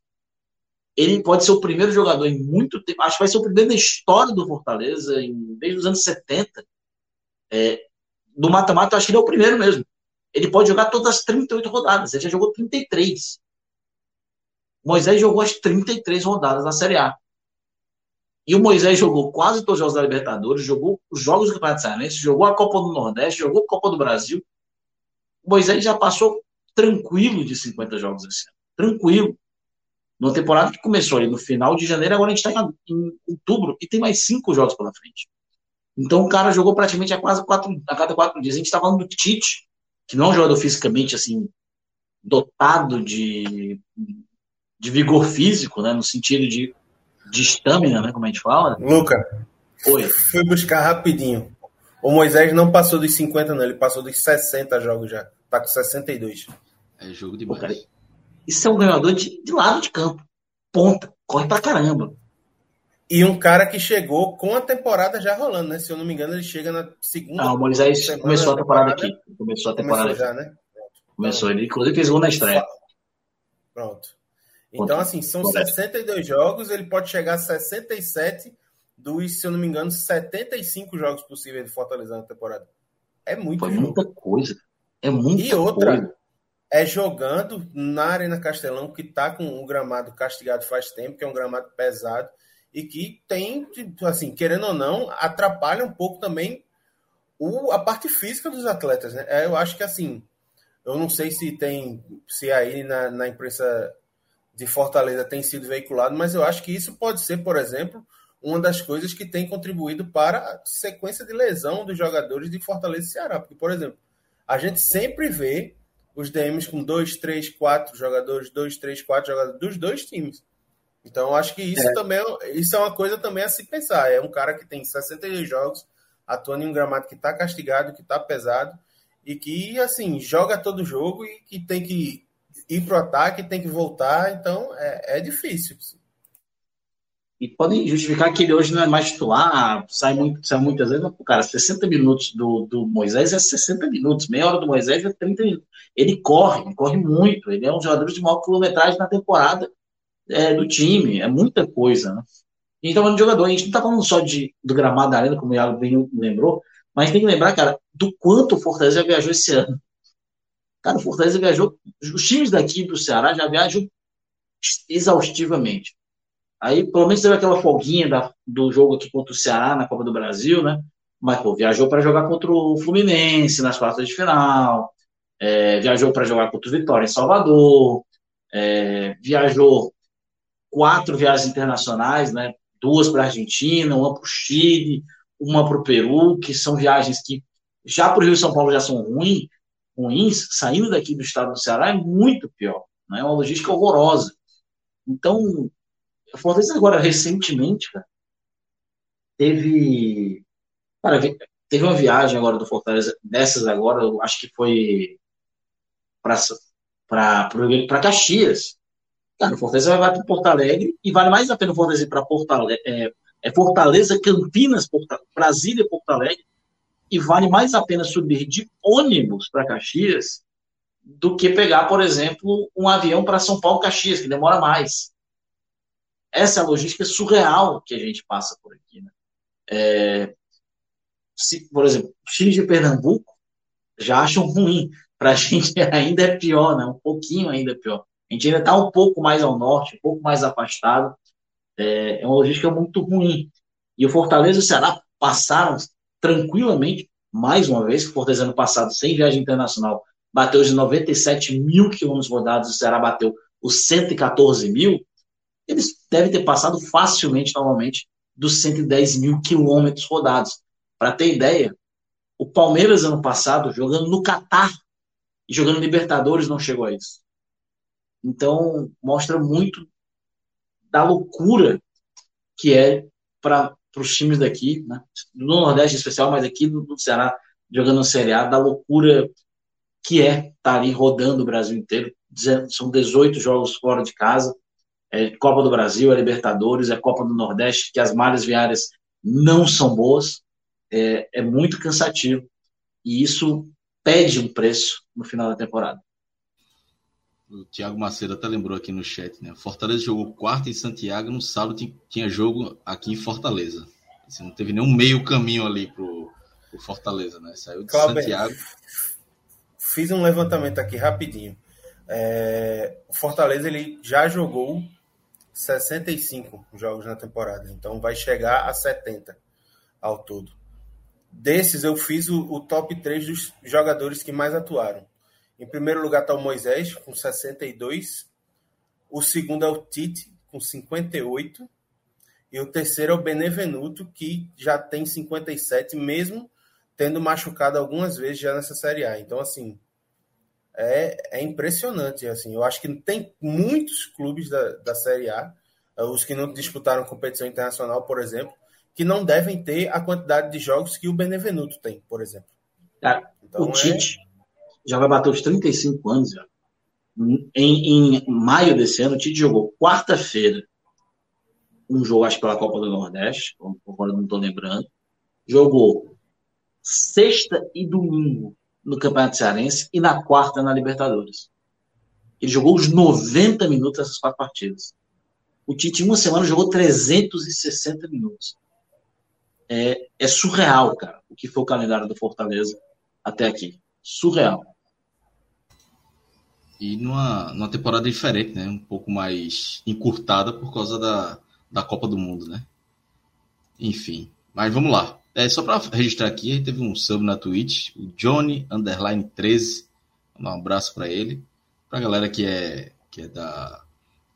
ele pode ser o primeiro jogador em muito tempo, acho que vai ser o primeiro da história do Fortaleza, em, desde os anos 70. É, do mata-mata, acho que ele é o primeiro mesmo. Ele pode jogar todas as 38 rodadas, ele já jogou 33. Moisés jogou as 33 rodadas na Série A. E o Moisés jogou quase todos os jogos da Libertadores, jogou os jogos do Campeonato Cearense, jogou a Copa do Nordeste, jogou a Copa do Brasil. O Moisés já passou tranquilo de 50 jogos esse ano. Tranquilo. Numa temporada que começou ali no final de janeiro, agora a gente está em, em, outubro e tem mais cinco jogos pela frente. Então o cara jogou praticamente a quase quatro, a cada quatro dias. A gente está falando do Tite, que não é um jogador fisicamente assim dotado de, de vigor físico, né, no sentido de de estamina, né? Como a gente fala. Luca, Oi. fui buscar rapidinho. O Moisés não passou dos 50, não. Ele passou dos 60 jogos já. Tá com 62. É jogo de cara, Isso é um ganhador de, de lado de campo. Ponta. Corre pra caramba. E um cara que chegou com a temporada já rolando, né? Se eu não me engano, ele chega na segunda. Ah, o Moisés começou a temporada, temporada, aqui. Começou a temporada começou já, né? Começou. Ele, inclusive, fez gol na estreia. Pronto. Então, assim, são 62 jogos, ele pode chegar a 67 dos, se eu não me engano, 75 jogos possíveis de Fortaleza na temporada. É muito Foi muita coisa. É muita E outra, coisa. É jogando na Arena Castelão, que tá com o gramado castigado faz tempo, que é um gramado pesado, e que tem, assim, querendo ou não, atrapalha um pouco também o, a parte física dos atletas, né? É, eu acho que, assim, eu não sei se tem, se aí na, na imprensa de Fortaleza tem sido veiculado, mas eu acho que isso pode ser, por exemplo, uma das coisas que tem contribuído para a sequência de lesão dos jogadores de Fortaleza e Ceará. Porque, por exemplo, a gente sempre vê os DMs com dois, três, quatro jogadores, dois, três, quatro jogadores dos dois times. Então, acho que isso é. também isso é uma coisa também a se pensar. É um cara que tem 62 jogos, atuando em um gramado que está castigado, que está pesado, e que, assim, joga todo jogo e que tem que ir para o ataque, tem que voltar, então é, é difícil. E podem justificar que ele hoje não é mais titular, sai, muito, sai muitas vezes, mas, cara, 60 minutos do, do Moisés é 60 minutos, meia hora do Moisés é 30 minutos. Ele corre, ele corre muito, ele é um jogador de maior quilometragem na temporada é, do time, é muita coisa, né? A gente tá falando de jogador, a gente não tá falando só de, do gramado da arena, como o Iago bem lembrou, mas tem que lembrar, cara, do quanto o Fortaleza viajou esse ano. Cara, o Fortaleza viajou. Os times daqui do Ceará já viajam exaustivamente. Aí, pelo menos teve aquela folguinha da, do jogo aqui contra o Ceará na Copa do Brasil, né? Mas, pô, viajou para jogar contra o Fluminense nas quartas de final, é, viajou para jogar contra o Vitória em Salvador, é, viajou quatro viagens internacionais, né? Duas para a Argentina, uma para o Chile, uma para o Peru, que são viagens que já para o Rio e São Paulo já são ruins, ruins, saindo daqui do estado do Ceará é muito pior. Né? É uma logística horrorosa. Então, o Fortaleza agora, recentemente, cara, teve. Cara, teve uma viagem agora do Fortaleza, dessas agora, eu acho que foi para Caxias. Cara, o Fortaleza vai para Porto Alegre e vale mais a pena o Fortaleza ir para Porto Alegre. É, é Fortaleza, Campinas, Porto, Brasília, Porto Alegre, e vale mais a pena subir de ônibus para Caxias do que pegar, por exemplo, um avião para São Paulo, Caxias, que demora mais. Essa é a logística surreal que a gente passa por aqui. Né? É, se, por exemplo, times de Pernambuco já acham ruim. Para a gente ainda é pior, né? um pouquinho ainda é pior. A gente ainda está um pouco mais ao norte, um pouco mais afastado. É, é uma logística muito ruim. E o Fortaleza e o Ceará passaram tranquilamente, mais uma vez, o Fortaleza ano passado, sem viagem internacional, bateu os 97 mil quilômetros rodados, o Ceará bateu os 114 mil, eles devem ter passado facilmente, novamente, dos 110 mil quilômetros rodados. Para ter ideia, o Palmeiras, ano passado, jogando no Catar e jogando Libertadores, não chegou a isso. Então, mostra muito da loucura que é para os times daqui, né? no Nordeste em especial, mas aqui no, Ceará, jogando no Série A, da loucura que é estar tá ali rodando o Brasil inteiro. São 18 jogos fora de casa. É Copa do Brasil, é Libertadores, é Copa do Nordeste, que as malhas viárias não são boas. É, é muito cansativo. E isso pede um preço no final da temporada. O Thiago Macedo até lembrou aqui no chat, né? Fortaleza jogou quarta em Santiago, no sábado tinha jogo aqui em Fortaleza. Assim, não teve nenhum meio caminho ali pro, pro Fortaleza, né? Saiu de Santiago. Fiz um levantamento aqui rapidinho. É, o Fortaleza ele já jogou 65 jogos na temporada, então vai chegar a 70 ao todo. Desses eu fiz o, o top 3 dos jogadores que mais atuaram. Em primeiro lugar está o Moisés, com 62. O segundo é o Tite, com 58. E o terceiro é o Benevenuto, que já tem 57, mesmo tendo machucado algumas vezes já nessa Série A. Então, assim, é, é impressionante. assim Eu acho que tem muitos clubes da, da Série A, os que não disputaram competição internacional, por exemplo, que não devem ter a quantidade de jogos que o Benevenuto tem, por exemplo. então, o Tite é já vai bater os 35 anos. Já. Em, em maio desse ano, o Tite jogou quarta-feira um jogo, acho, pela Copa do Nordeste, agora não estou lembrando. Jogou sexta e domingo no Campeonato Cearense e na quarta na Libertadores. Ele jogou os 90 minutos dessas quatro partidas. O Tite, em uma semana, jogou 360 minutos. É, é surreal, cara, o que foi o calendário do Fortaleza até aqui. Surreal. E numa, numa temporada diferente, né? Um pouco mais encurtada por causa da, da Copa do Mundo, né? Enfim. Mas vamos lá. É, só para registrar aqui, teve um sub na Twitch, o Johnny Underline 13. Vou dar um abraço para ele. Pra galera que é, que é da.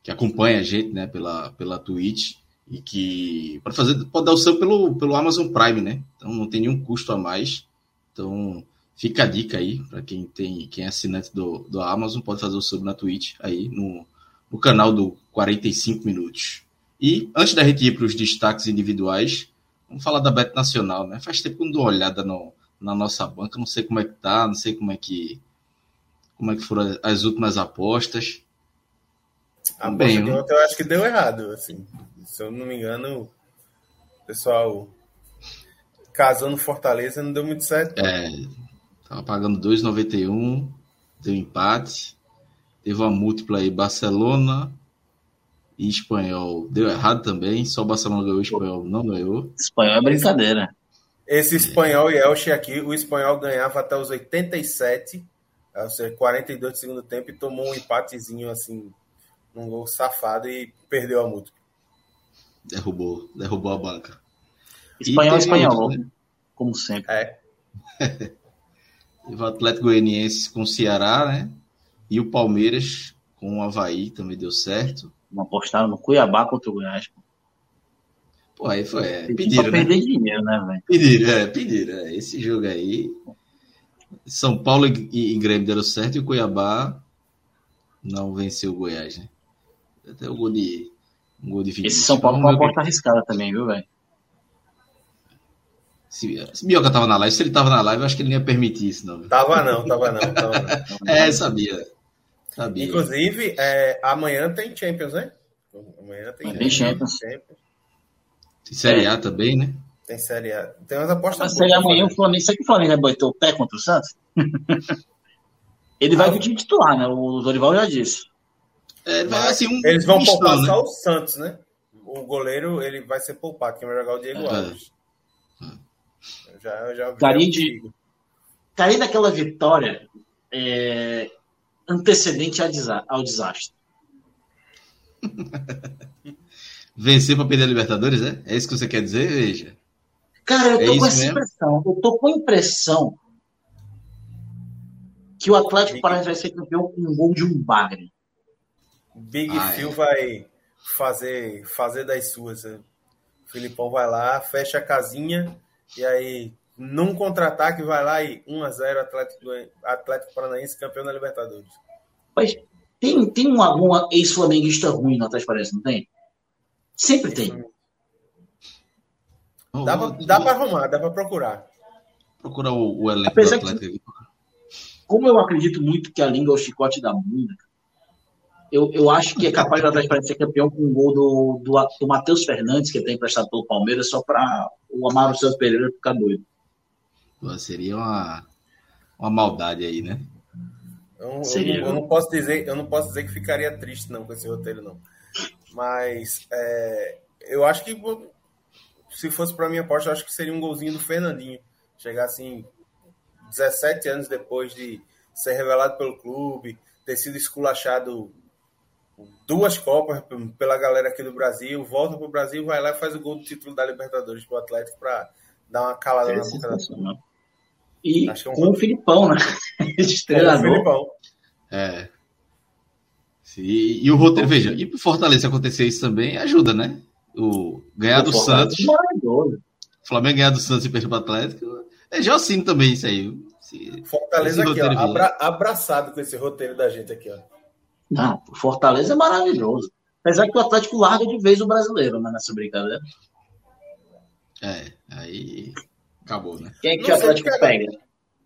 que acompanha a gente, né, pela, pela Twitch. E que pode fazer, pode dar o sub pelo, pelo Amazon Prime, né? Então não tem nenhum custo a mais. Então Fica a dica aí para quem tem quem é assinante do, do Amazon, pode fazer o sub na Twitch aí no, no canal do 45 minutos. E antes da gente ir para os destaques individuais, vamos falar da Bet Nacional, né? Faz tempo que eu não dou uma olhada no, na nossa banca, não sei como é que tá, não sei como é que como é que foram as últimas apostas. A Bem, de ontem eu acho que deu errado, assim. Se eu não me engano, o pessoal casou no Fortaleza não deu muito certo. É, Tava pagando 2,91, deu empate. Teve uma múltipla aí, Barcelona e Espanhol. Deu errado também, só o Barcelona ganhou, o Espanhol não ganhou. Espanhol é brincadeira. Esse Espanhol e Elche aqui, o Espanhol ganhava até os 87, ou seja, 42 do segundo tempo, e tomou um empatezinho assim, num gol safado e perdeu a múltipla. Derrubou, derrubou a banca. Espanhol, é espanhol, né? como sempre. É. O Atlético Goianiense com o Ceará, né? E o Palmeiras com o Havaí também deu certo. Uma apostaram no Cuiabá contra o Goiás. Pô, aí foi. É, pediram, né? perder dinheiro, né, velho? Pediram, é, pediram. É, esse jogo aí. São Paulo e, e Grêmio deram certo e o Cuiabá não venceu o Goiás, né? Até o gol de. Um gol de Esse São Paulo foi uma aposta arriscada também, viu, velho? Se, se Mioca tava na live, se ele tava na live, eu acho que ele não ia permitir isso, não. Tava não, tava não. Tava não. é, sabia. Sabia. Inclusive, é, amanhã tem Champions, né? Amanhã tem, tem Champions. Champions. Tem Série A também, né? Tem Série A. Tem umas apostas. Mas Série amanhã o Flamengo. Sabe que o Flamengo vai bater o pé contra o Santos? ele vai ah, o time titular, né? O Dorival já disse. É, vai, assim, um eles vão poupar né? só o Santos, né? O goleiro ele vai ser poupado, quem vai jogar é o Diego é. Alves. Já, já, daria, de, daria daquela vitória é, antecedente ao desastre. Vencer para perder a Libertadores, é? É isso que você quer dizer? Veja. Cara, eu tô é com essa mesmo? impressão. Eu tô com a impressão que o Atlético Paranaense vai ser campeão com um gol de um bagre. Big ah, Phil é. vai fazer, fazer das suas. O Filipão vai lá, fecha a casinha e aí, num contra-ataque, vai lá e 1x0 Atlético, Atlético Paranaense, campeão da Libertadores. Mas tem, tem um, algum ex-flamenguista ruim na transparência, não tem? Sempre tem. Dá pra, dá pra arrumar, dá pra procurar. Procura o, o elenco Apesar do Atlético. como eu acredito muito que a língua é o chicote da bunda, eu, eu acho que é capaz Atlético Paranaense ser campeão com um gol do, do, do Matheus Fernandes, que tem emprestado pelo Palmeiras, só para o Amaro Santos Pereira ficar doido. Pô, seria uma, uma maldade aí, né? Eu, eu, eu, não posso dizer, eu não posso dizer que ficaria triste não com esse roteiro não, mas é, eu acho que se fosse para minha aposta, eu acho que seria um golzinho do Fernandinho, chegar assim 17 anos depois de ser revelado pelo clube, ter sido esculachado duas Copas pela galera aqui do Brasil, volta para o Brasil, vai lá e faz o gol do título da Libertadores para o Atlético para dar uma calada na boca da E é um... com o Filipão, né? Esse treinador. Com o Filipão. É. Sim, e o roteiro, veja, e pro Fortaleza acontecer isso também ajuda, né? O ganhar o do Santos. O Flamengo ganhar do Santos e perder pro Atlético. É já assim também isso aí. Fortaleza aqui, ó, abra, abraçado com esse roteiro da gente aqui, ó. Não, o Fortaleza é maravilhoso. Apesar que o Atlético larga de vez o brasileiro né, nessa brincadeira. É, aí acabou, né? Quem é que o Atlético porque, pega?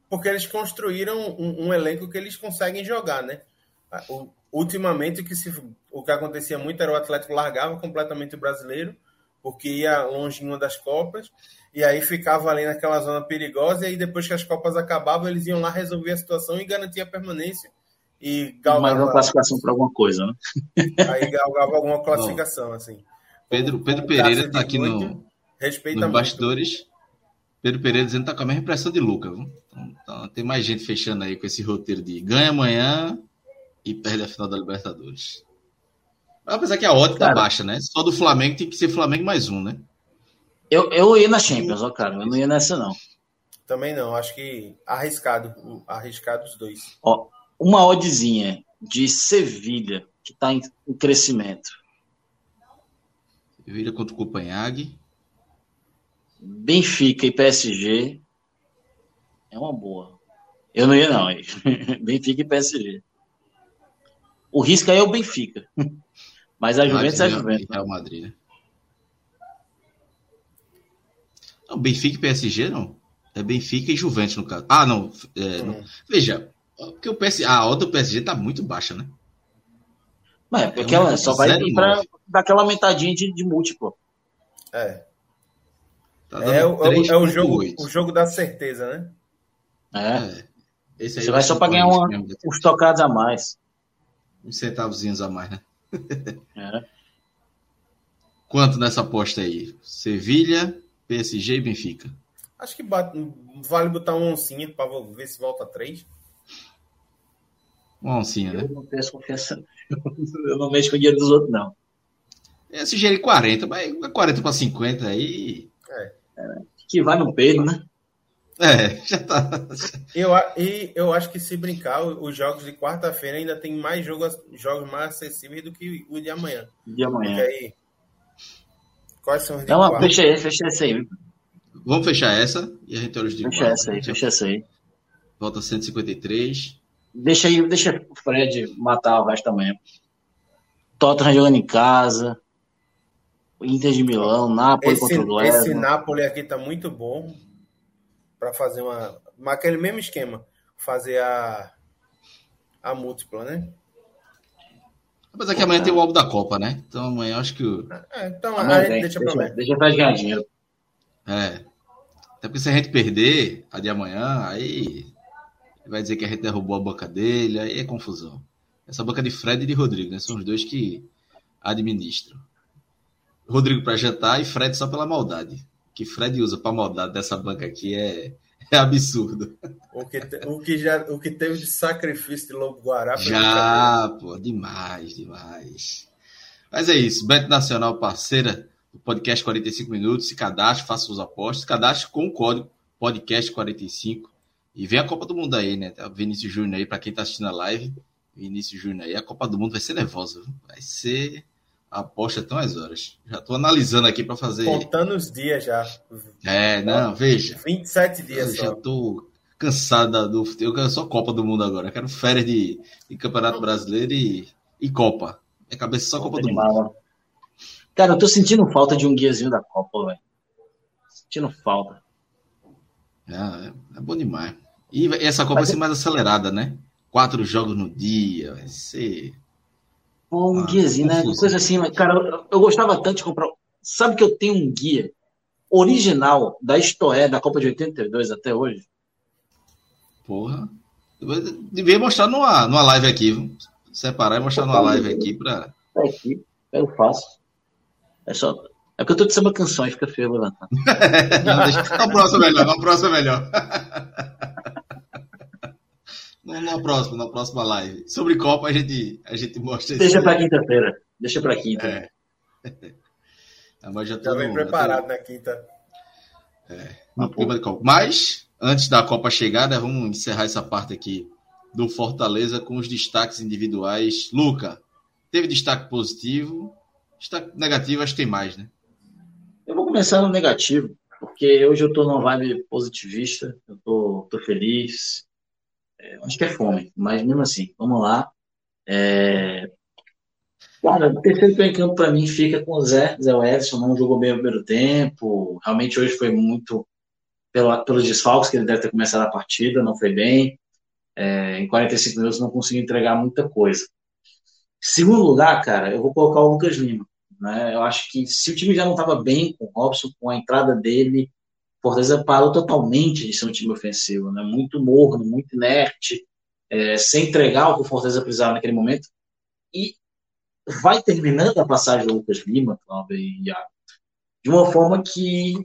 Porque eles construíram um, um, elenco que eles conseguem jogar, né? O, ultimamente, o que, se, o que acontecia muito era o Atlético largava completamente o brasileiro, porque ia longe em uma das Copas, e aí ficava ali naquela zona perigosa, e aí depois que as Copas acabavam, eles iam lá resolver a situação e garantir a permanência e galgava... Mais uma classificação para alguma coisa, né? Aí galgava alguma classificação, Bom, assim. Pedro, Pedro Pereira está aqui no, respeita nos muito. Pedro Pereira dizendo que tá com a mesma impressão de Luca. Então, então, tem mais gente fechando aí com esse roteiro de ganha amanhã e perde a final da Libertadores. Apesar que a odd tá baixa, né? Só do Flamengo tem que ser Flamengo mais um, né? Eu, eu ia na Champions, ó, cara. Eu não ia nessa, não. Também não. Acho que arriscado. Arriscado os dois. Ó, uma oddzinha de Sevilha, que está em, em, crescimento. Sevilha contra o Copenhague. Benfica e PSG. É uma boa. Eu não ia, não. Benfica e PSG. O risco aí é o Benfica. Mas a Juventus é a Juventus. É o Madrid, né? Não, Benfica e PSG não. É Benfica e Juventus, no caso. Ah, não. É, não. Veja, porque o PSG, a odd do PSG tá muito baixa, né? É, porque ela só vai dar aquela aumentadinha de, de múltiplo. É. Tá é, o, é, é o, jogo, o jogo da certeza, né? É. é. Você vai só para ganhar uma, uns tocados a mais. Uns centavozinhos a mais, né? é. Quanto nessa aposta aí? Sevilha, PSG e Benfica? Acho que vale botar uma oncinha para ver se volta a três. Uma oncinha, né? Eu não tenho confiança. Eu não mexo com o dinheiro dos outros, não. Eu sugeri 40, mas 40 para 50 aí. É. é. Que vai no peito, né? É, já tá. Eu, e eu acho que se brincar, os jogos de quarta-feira ainda tem mais jogos, jogos mais acessíveis do que o de amanhã. De amanhã. Porque aí, quais são os de Não, fecha aí, fecha essa aí. Vamos fechar essa e a gente olha os de Fecha essa aí, fecha essa aí. Volta 153. Deixa aí, deixa o Fred matar o resto da manhã. Tottenham jogando em casa. Inter de Milão, Napoli esse, contra o Leva. Esse Napoli aqui tá muito bom para fazer uma, uma, aquele mesmo esquema, fazer a a múltipla, né? Mas aqui amanhã tem o álbum da Copa, né? Então amanhã acho que. É, então amanhã tem, deixa pra Deixa, deixa pra ganhar dinheiro. É. Até porque se a gente perder a de amanhã, aí vai dizer que a gente derrubou a banca dele, aí é confusão. Essa banca de Fred e de Rodrigo, né? São os dois que administram. Rodrigo para jantar e Fred só pela maldade. O que Fred usa para maldade dessa banca aqui é, é absurdo. O que, te, o, que já, o que teve de sacrifício de Lobo Guará. Já, pô, demais, demais. Mas é isso. Beto Nacional, parceira do podcast 45 Minutos. Se cadastre, faça suas apostas. Cadastre com o código podcast45 e vem a Copa do Mundo aí, né? Tá Vinícius Júnior aí, para quem tá assistindo a live. Vinícius Júnior aí, a Copa do Mundo vai ser nervosa. Vai ser aposta até umas horas. Já tô analisando aqui para fazer. Contando os dias já. É, não, veja. 27 dias eu só. Já tô cansado do. Eu quero só Copa do Mundo agora. Eu quero férias de, de Campeonato Brasileiro e, e Copa. Minha cabeça é só Copa, Copa do Mundo. Cara, eu tô sentindo falta de um guiazinho da Copa, velho. Sentindo falta. É, é, é bom demais. E essa Copa vai ser mais acelerada, né? Quatro jogos no dia, vai ser. Um ah, guiazinho, né? Coisa assim, mas, cara, eu, gostava tanto de comprar. Sabe que eu tenho um guia original da Estoé, da Copa de 82 até hoje? Porra. Devia mostrar numa, numa live aqui. Separar e mostrar numa live aqui pra. É aqui, eu faço. É só. É porque eu tô de samba canções, fica feio levantar. Não, deixa... Na próxima melhor, na próxima melhor. na próxima, na próxima live. Sobre Copa a gente, a gente mostra Deixa para quinta-feira. Deixa para quinta. É. Mas já, já vem preparado tô... na quinta. É, Mas, antes da Copa chegar, né, vamos encerrar essa parte aqui do Fortaleza com os destaques individuais. Luca, teve destaque positivo, destaque negativo, acho que tem mais, né? Eu vou começar no negativo, porque hoje eu tô numa vibe positivista, eu tô, tô feliz, acho que é fome, mas mesmo assim, vamos lá. É... Cara, o terceiro campo para mim fica com o Zé. Zé Edson não jogou bem o primeiro tempo. Realmente hoje foi muito pelos desfalques que ele deve ter começado a partida, não foi bem. É, em 45 minutos não conseguiu entregar muita coisa. Segundo lugar, cara, eu vou colocar o Lucas Lima. Né? Eu acho que se o time já não estava bem com o Robson, com a entrada dele, Fortaleza parou totalmente de ser um time ofensivo, né? muito morno, muito inerte, é, sem entregar o que o Fortaleza precisava naquele momento. E vai terminando a passagem do Lucas Lima, e Iago, de uma forma que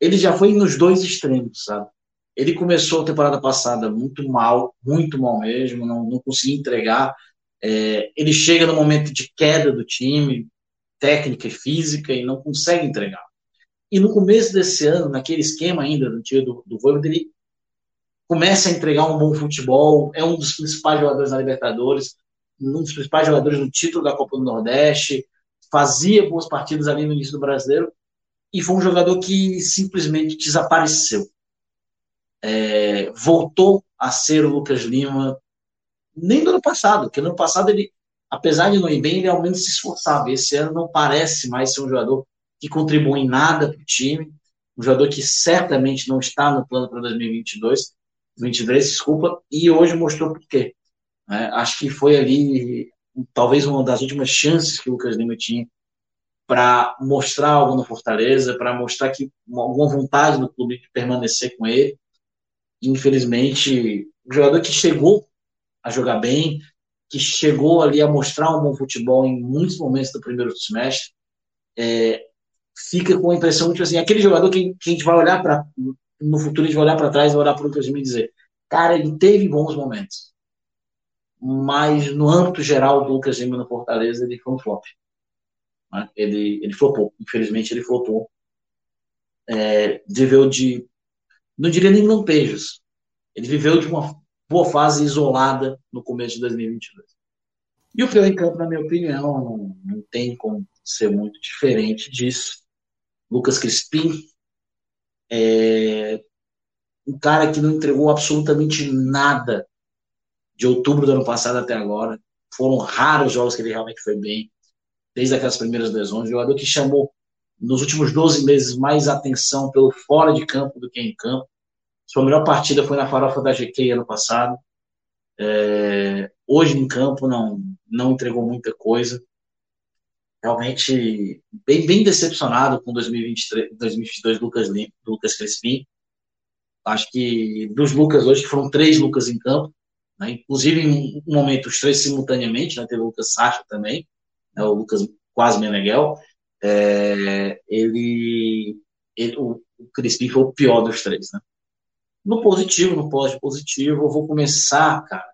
ele já foi nos dois extremos, sabe? Ele começou a temporada passada muito mal, muito mal mesmo, não, não conseguia entregar. É, ele chega no momento de queda do time, técnica e física, e não consegue entregar. E no começo desse ano, naquele esquema ainda do dia do, do ele começa a entregar um bom futebol, é um dos principais jogadores na Libertadores, um dos principais jogadores no título da Copa do Nordeste, fazia boas partidas ali no início do Brasileiro, e foi um jogador que simplesmente desapareceu. É, voltou a ser o Lucas Lima, nem do ano passado, porque no ano passado ele, apesar de não ir bem, ele ao menos se esforçava. Esse ano não parece mais ser um jogador que contribui em nada para o time, um jogador que certamente não está no plano para 2022, 2023, desculpa, e hoje mostrou por quê. É, acho que foi ali talvez uma das últimas chances que o Lucas Lima tinha para mostrar algo no Fortaleza, para mostrar que alguma vontade do clube de permanecer com ele. Infelizmente, um jogador que chegou a jogar bem, que chegou ali a mostrar um bom futebol em muitos momentos do primeiro semestre, é, fica com a impressão de assim, aquele jogador que, que a gente vai olhar para no futuro a gente vai olhar para trás e olhar para o Lima e dizer, cara, ele teve bons momentos, mas no âmbito geral do Lucas Lima no Fortaleza ele foi um flop. Né? Ele ele flopou, infelizmente ele flopou. É, viveu de, não diria nem lampejos, ele viveu de uma boa fase isolada no começo de 2022. E o Pior em Campo, na minha opinião, não, não tem como ser muito diferente disso. Lucas Crispim, é um cara que não entregou absolutamente nada de outubro do ano passado até agora. Foram raros jogos que ele realmente foi bem, desde aquelas primeiras lesões. Jogador que chamou nos últimos 12 meses mais atenção pelo fora de campo do que em campo. Sua melhor partida foi na farofa da GQ ano passado. É, hoje em campo não, não entregou muita coisa realmente bem, bem decepcionado com 2023, 2022 Lucas, Lucas Crespim. Acho que dos Lucas hoje, que foram três Lucas em campo, né? inclusive em um momento os três simultaneamente, né? teve o Lucas Sacha também, né? o Lucas quase Meneghel, é, ele, ele, o, o Crispim foi o pior dos três. Né? No positivo, no pós-positivo, eu vou começar, cara.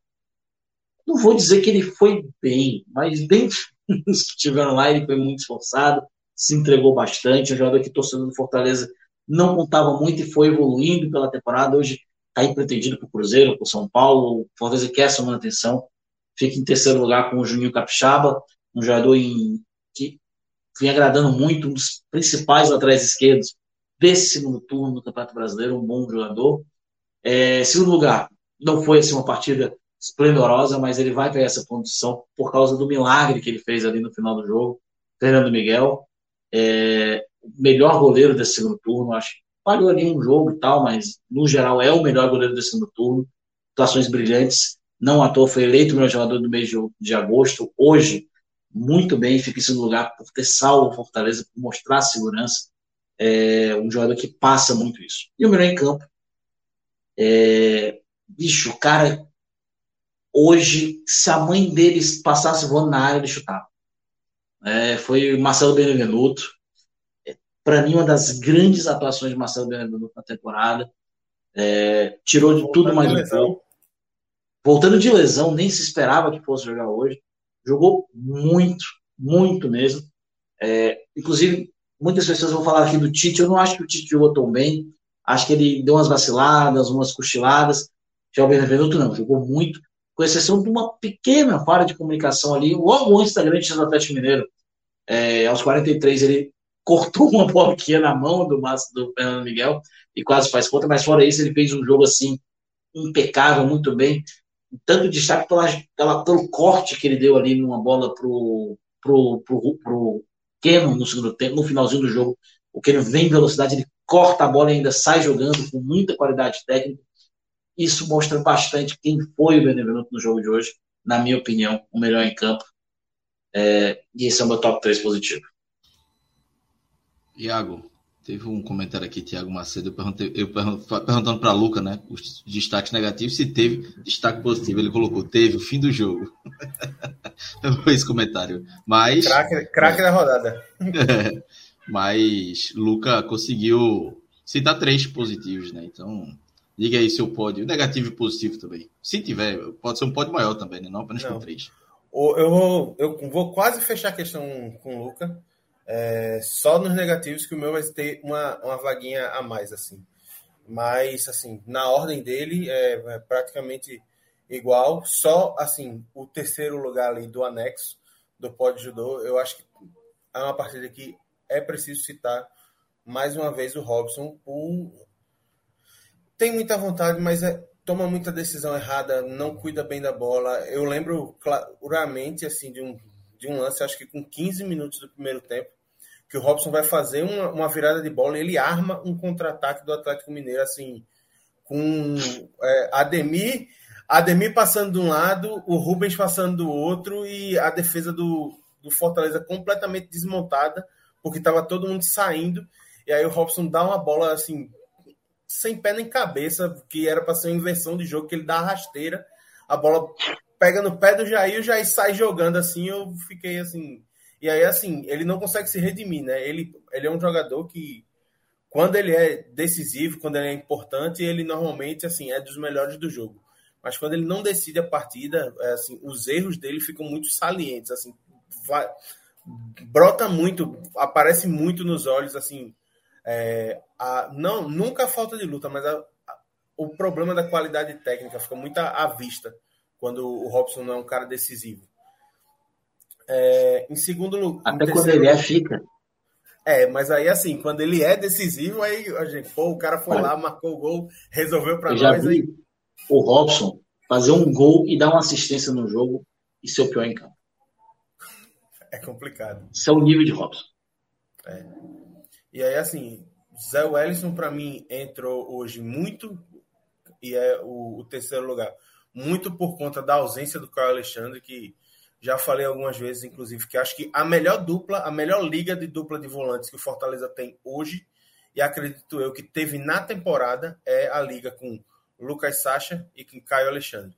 Não vou dizer que ele foi bem, mas bem que estiveram lá, ele foi muito esforçado, se entregou bastante. Um jogador que torcedor do Fortaleza não contava muito e foi evoluindo pela temporada. Hoje está aí pretendido para o Cruzeiro, para o São Paulo. O Fortaleza quer essa manutenção. Fica em terceiro lugar com o Juninho Capixaba, um jogador em, que vem agradando muito, um dos principais laterais esquerdos desse segundo turno do Campeonato Brasileiro, um bom jogador. É, segundo lugar, não foi assim uma partida esplendorosa, mas ele vai pegar essa condição por causa do milagre que ele fez ali no final do jogo. Fernando Miguel, é, melhor goleiro desse segundo turno, acho. falhou ali um jogo e tal, mas no geral é o melhor goleiro desse segundo turno. Atuações brilhantes. Não à toa foi eleito o melhor jogador do mês de, agosto. Hoje, muito bem, fica em segundo lugar por ter salvo o Fortaleza, por mostrar segurança. É um jogador que passa muito isso. E o melhor em campo. É, bicho, o cara, hoje, se a mãe dele passasse voando na área, ele chutava. É, foi Marcelo Benevenuto. É, Para mim, uma das grandes atuações de Marcelo Benevenuto na temporada. É, tirou de tudo mais um pouco. Voltando de lesão, nem se esperava que fosse jogar hoje. Jogou muito, muito mesmo. É, inclusive, muitas pessoas vão falar aqui do Tite. Eu não acho que o Tite jogou tão bem. Acho que ele deu umas vaciladas, umas cochiladas. Já o Benevenuto não, jogou muito, com exceção de uma pequena falha de comunicação ali, logo antes da grande do Atlético Mineiro. É, aos 43, ele cortou uma ia na mão do, do Fernando Miguel e quase faz conta, mas fora isso, ele fez um jogo assim impecável, muito bem tanto destaque pela, pela, pelo corte que ele deu ali numa bola pro, pro, pro, pro Keno no segundo tempo, no finalzinho do jogo. O Keno vem em velocidade, ele corta a bola e ainda sai jogando com muita qualidade técnica. Isso mostra bastante quem foi o Benevenuto no jogo de hoje, na minha opinião, o melhor em campo. É, e esse é o meu top 3 positivo. Iago, Teve um comentário aqui, Tiago Macedo, eu, perguntei, eu perguntando para a Luca, né, os destaques negativos, se teve destaque positivo. Ele colocou, teve, o fim do jogo. Foi esse comentário. Mas. Craque da rodada. É, mas Luca conseguiu citar três positivos, né? Então, diga aí seu pódio, negativo e positivo também. Se tiver, pode ser um pódio maior também, né? Não apenas com três. Eu vou, eu vou quase fechar a questão com o Luca é, só nos negativos que o meu vai ter uma, uma vaguinha a mais, assim. Mas, assim, na ordem dele é, é praticamente igual. Só, assim, o terceiro lugar ali do anexo do pódio judô, eu acho que é uma partida que é preciso citar mais uma vez o Robson. O... Tem muita vontade, mas é, toma muita decisão errada, não cuida bem da bola. Eu lembro claramente assim de um, de um lance, acho que com 15 minutos do primeiro tempo, que o Robson vai fazer uma, uma virada de bola e ele arma um contra-ataque do Atlético Mineiro, assim, com é, Ademir, Ademir passando de um lado, o Rubens passando do outro e a defesa do, do Fortaleza completamente desmontada, porque estava todo mundo saindo, e aí o Robson dá uma bola, assim, sem pé nem cabeça, que era para ser uma inversão de jogo, que ele dá a rasteira, a bola pega no pé do Jair, o Jair sai jogando assim, eu fiquei assim e aí, assim, ele não consegue se redimir, né? Ele, ele é um jogador que, quando ele é decisivo, quando ele é importante, ele normalmente, assim, é dos melhores do jogo. Mas quando ele não decide a partida, é, assim, os erros dele ficam muito salientes, assim, vai, brota muito, aparece muito nos olhos, assim, é, a, não, nunca a falta de luta, mas a, a, o problema da qualidade técnica fica muito à, à vista quando o Robson não é um cara decisivo. É, em segundo lugar. Até quando ele é, fica. É, mas aí assim, quando ele é decisivo, aí a gente, pô, o cara foi Olha, lá, marcou o gol, resolveu para nós. Aí... o Robson fazer um gol e dar uma assistência no jogo e ser o pior em campo. É complicado. Isso é o nível de Robson. É. E aí, assim, Zé Wellison, para mim, entrou hoje muito, e é o, o, terceiro lugar, muito por conta da ausência do Caio Alexandre, que já falei algumas vezes, inclusive, que acho que a melhor dupla, a melhor liga de dupla de volantes que o Fortaleza tem hoje, e acredito eu que teve na temporada, é a liga com Lucas Sacha e com Caio Alexandre.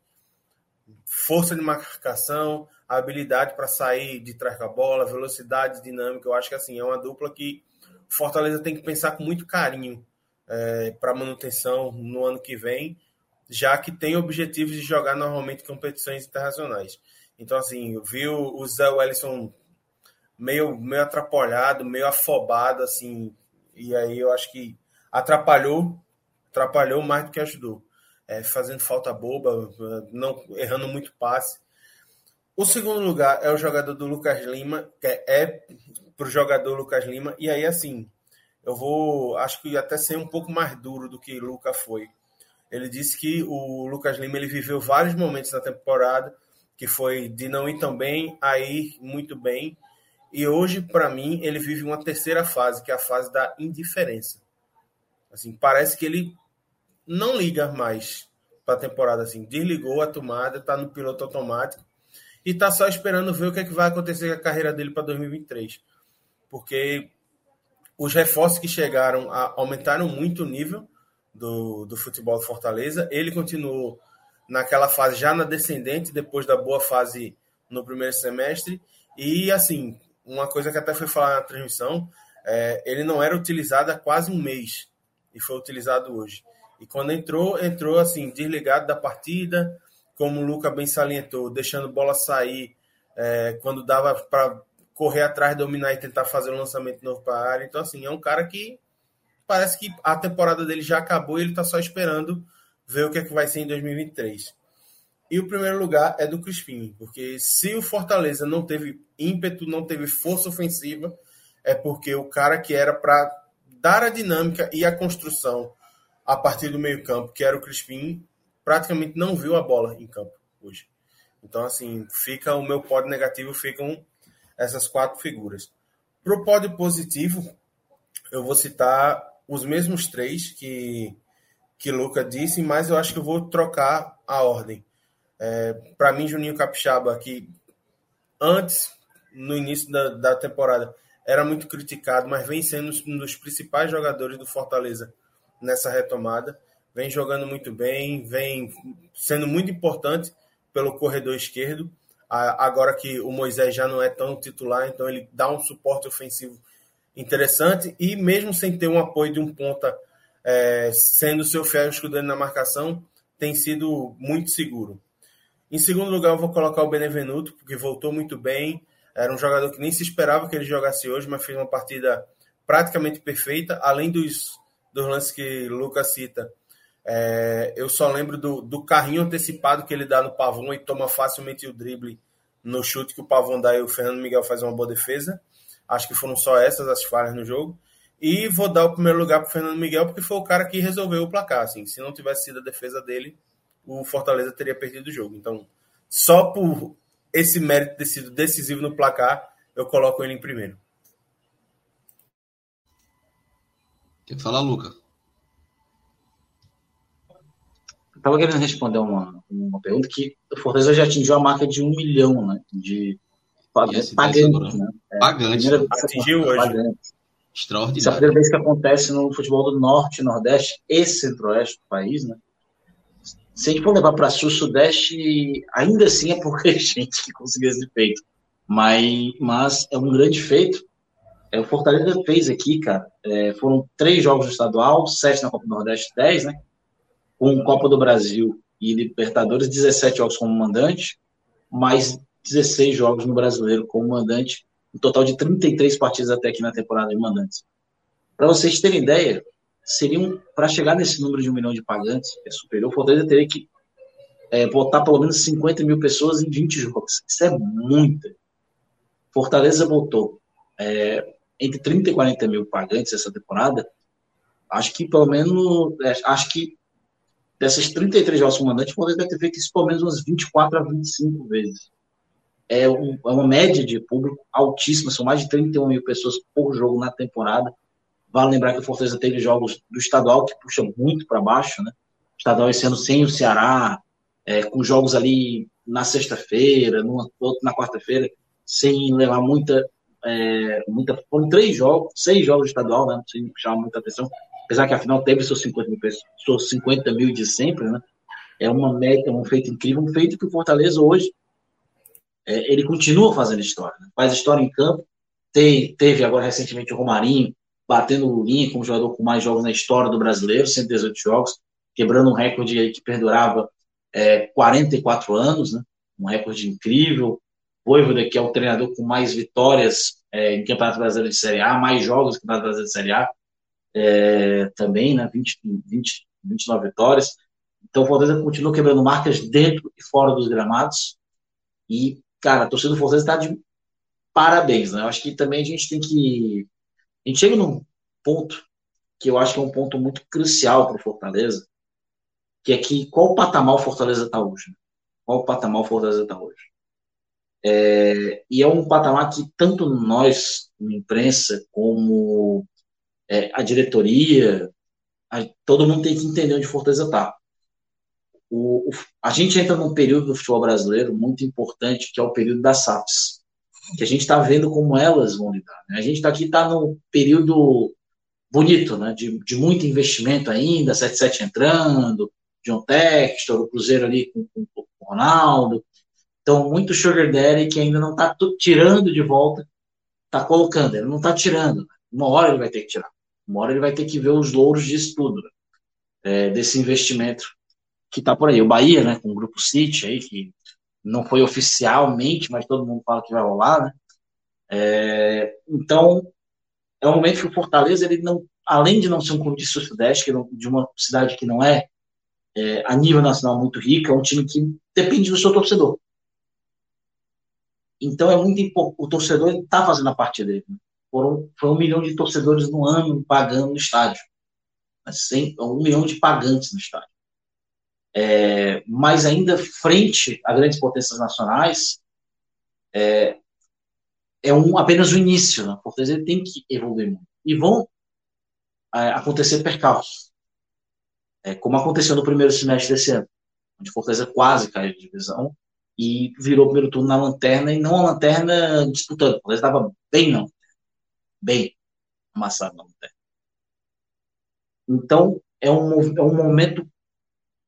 Força de marcação, habilidade para sair de trás da bola, velocidade dinâmica, eu acho que assim, é uma dupla que Fortaleza tem que pensar com muito carinho é, para manutenção no ano que vem, já que tem objetivos de jogar normalmente competições internacionais. Então, assim, eu vi o Zé Wellison meio, meio atrapalhado, meio afobado, assim, e aí eu acho que atrapalhou, atrapalhou mais do que ajudou. É, fazendo falta boba, não errando muito passe. O segundo lugar é o jogador do Lucas Lima, que é, é para o jogador Lucas Lima, e aí assim, eu vou, acho que até ser um pouco mais duro do que Lucas foi. Ele disse que o Lucas Lima ele viveu vários momentos na temporada que foi de não ir tão bem a ir muito bem. E hoje, para mim, ele vive uma terceira fase, que é a fase da indiferença. Assim, parece que ele não liga mais para a temporada assim. Desligou a tomada, está no piloto automático e está só esperando ver o que, é que vai acontecer com a carreira dele para 2023. Porque os reforços que chegaram aumentaram muito o nível do, do futebol do Fortaleza. Ele continuou naquela fase já na descendente, depois da boa fase no primeiro semestre. E assim, uma coisa que até foi falar na transmissão, é, ele não era utilizado há quase um mês e foi utilizado hoje. E quando entrou, entrou assim, desligado da partida, como o Luca bem salientou, deixando bola sair é, quando dava para correr atrás, dominar e tentar fazer um lançamento novo para a área. Então, assim, é um cara que parece que a temporada dele já acabou e ele está só esperando ver o que é que vai ser em 2023. E o primeiro lugar é do Crispim, porque se o Fortaleza não teve ímpeto, não teve força ofensiva, é porque o cara que era para dar a dinâmica e a construção a partir do meio-campo, que era o Crispim, praticamente não viu a bola em campo hoje. Então, assim, fica o meu pódio negativo, ficam essas quatro figuras. Para o pódio positivo, eu vou citar os mesmos três que, que Luca disse, mas eu acho que eu vou trocar a ordem. É, Para mim, Juninho Capixaba, que antes, no início da, da temporada, era muito criticado, mas vem sendo um dos principais jogadores do Fortaleza nessa retomada. Vem jogando muito bem, vem sendo muito importante pelo corredor esquerdo. Agora que o Moisés já não é tão titular, então ele dá um suporte ofensivo interessante e mesmo sem ter um apoio de um ponta é, sendo seu fiel escudando na marcação, tem sido muito seguro. Em segundo lugar, eu vou colocar o Benevenuto, porque voltou muito bem, era um jogador que nem se esperava que ele jogasse hoje, mas fez uma partida praticamente perfeita, além dos, dos lances que Lucas cita. É, eu só lembro do, do carrinho antecipado que ele dá no Pavon e toma facilmente o drible no chute que o Pavon dá e o Fernando Miguel faz uma boa defesa. Acho que foram só essas as falhas no jogo. E vou dar o primeiro lugar para Fernando Miguel, porque foi o cara que resolveu o placar. Assim, se não tivesse sido a defesa dele, o Fortaleza teria perdido o jogo. Então, só por esse mérito ter sido decisivo no placar, eu coloco ele em primeiro. Quer falar, Luca? Estava querendo responder uma, uma pergunta que o Fortaleza já atingiu a marca de um milhão né, de pagantes. Né? É, pagantes. Atingiu hoje. Pagantes. Extraordinário. Isso é a primeira vez que acontece no futebol do Norte, Nordeste e Centro-Oeste do país, né? Se a gente for levar para Sul, Sudeste, ainda assim é pouca gente que conseguiu esse feito. Mas, mas é um grande feito. É, o Fortaleza fez aqui, cara, é, foram três jogos no estadual, sete na Copa do Nordeste, dez, né? Com Copa do Brasil e Libertadores, 17 jogos como mandante, mais 16 jogos no Brasileiro como mandante, um total de 33 partidas até aqui na temporada de mandantes. Para vocês terem ideia, seriam para chegar nesse número de um milhão de pagantes, é superior, o Fortaleza teria que é, botar pelo menos 50 mil pessoas em 20 jogos. Isso é muita. Fortaleza botou é, entre 30 e 40 mil pagantes essa temporada. Acho que pelo menos. É, acho que dessas 33 jogos comandantes, o deve ter feito isso pelo menos umas 24 a 25 vezes. É, um, é uma média de público altíssima, são mais de 31 mil pessoas por jogo na temporada. Vale lembrar que o Fortaleza teve jogos do estadual que puxa muito para baixo, né? O estadual esse ano sem o Ceará, é, com jogos ali na sexta-feira, na quarta-feira, sem levar muita, é, muita. Foram três jogos, seis jogos estadual, né? Sem chamar muita atenção. Apesar que a final teve seus 50 mil, seus 50 mil de sempre, né? É uma meta, um feito incrível, um feito que o Fortaleza hoje é, ele continua fazendo história, né? faz história em campo. Tem, teve agora recentemente o Romarinho, batendo o Lulinha como jogador com mais jogos na história do brasileiro, 118 jogos, quebrando um recorde aí que perdurava é, 44 anos, né? um recorde incrível. Voivoda, que é o treinador com mais vitórias é, em Campeonato Brasileiro de Série A, mais jogos em Campeonato Brasileiro de Série A, é, também, né? 20, 20, 29 vitórias. Então o Fortaleza continua quebrando marcas dentro e fora dos gramados. E, cara, a torcida do Fortaleza está de parabéns, né? Eu acho que também a gente tem que a gente chega num ponto que eu acho que é um ponto muito crucial para o Fortaleza, que é que qual patamar o Fortaleza está hoje? Né? Qual patamar o Fortaleza está hoje? É, e é um patamar que tanto nós, na imprensa, como é, a diretoria, a, todo mundo tem que entender onde Fortaleza está. O, o, a gente entra num período do futebol brasileiro muito importante, que é o período das SAPs, que a gente está vendo como elas vão lidar. Né? A gente tá aqui está no período bonito, né? de, de muito investimento ainda, 77 entrando, John Textor, o Cruzeiro ali com, com, com o Ronaldo. Então, muito Sugar Daddy que ainda não está tirando de volta, está colocando, ele não está tirando. Uma hora ele vai ter que tirar. Uma hora ele vai ter que ver os louros disso tudo, né? é, desse investimento que está por aí. O Bahia, né, com o Grupo City aí, que não foi oficialmente, mas todo mundo fala que vai rolar, né? É, então, é um momento que o Fortaleza, ele não, além de não ser um clube de Sudeste, que de uma cidade que não é, é, a nível nacional muito rica, é um time que depende do seu torcedor. Então é muito importante, o torcedor está fazendo a parte dele. Né? Foram, foi um milhão de torcedores no ano pagando no estádio. Assim, um milhão de pagantes no estádio. É, mas ainda frente a grandes potências nacionais, é, é um, apenas o início. Né? Fortaleza ele tem que evoluir muito. E vão é, acontecer percalços. É, como aconteceu no primeiro semestre desse ano, onde Fortaleza quase caiu de divisão e virou o primeiro turno na lanterna, e não a lanterna disputando. Fortaleza estava bem não. Bem amassado na lanterna. Então, é um, é um momento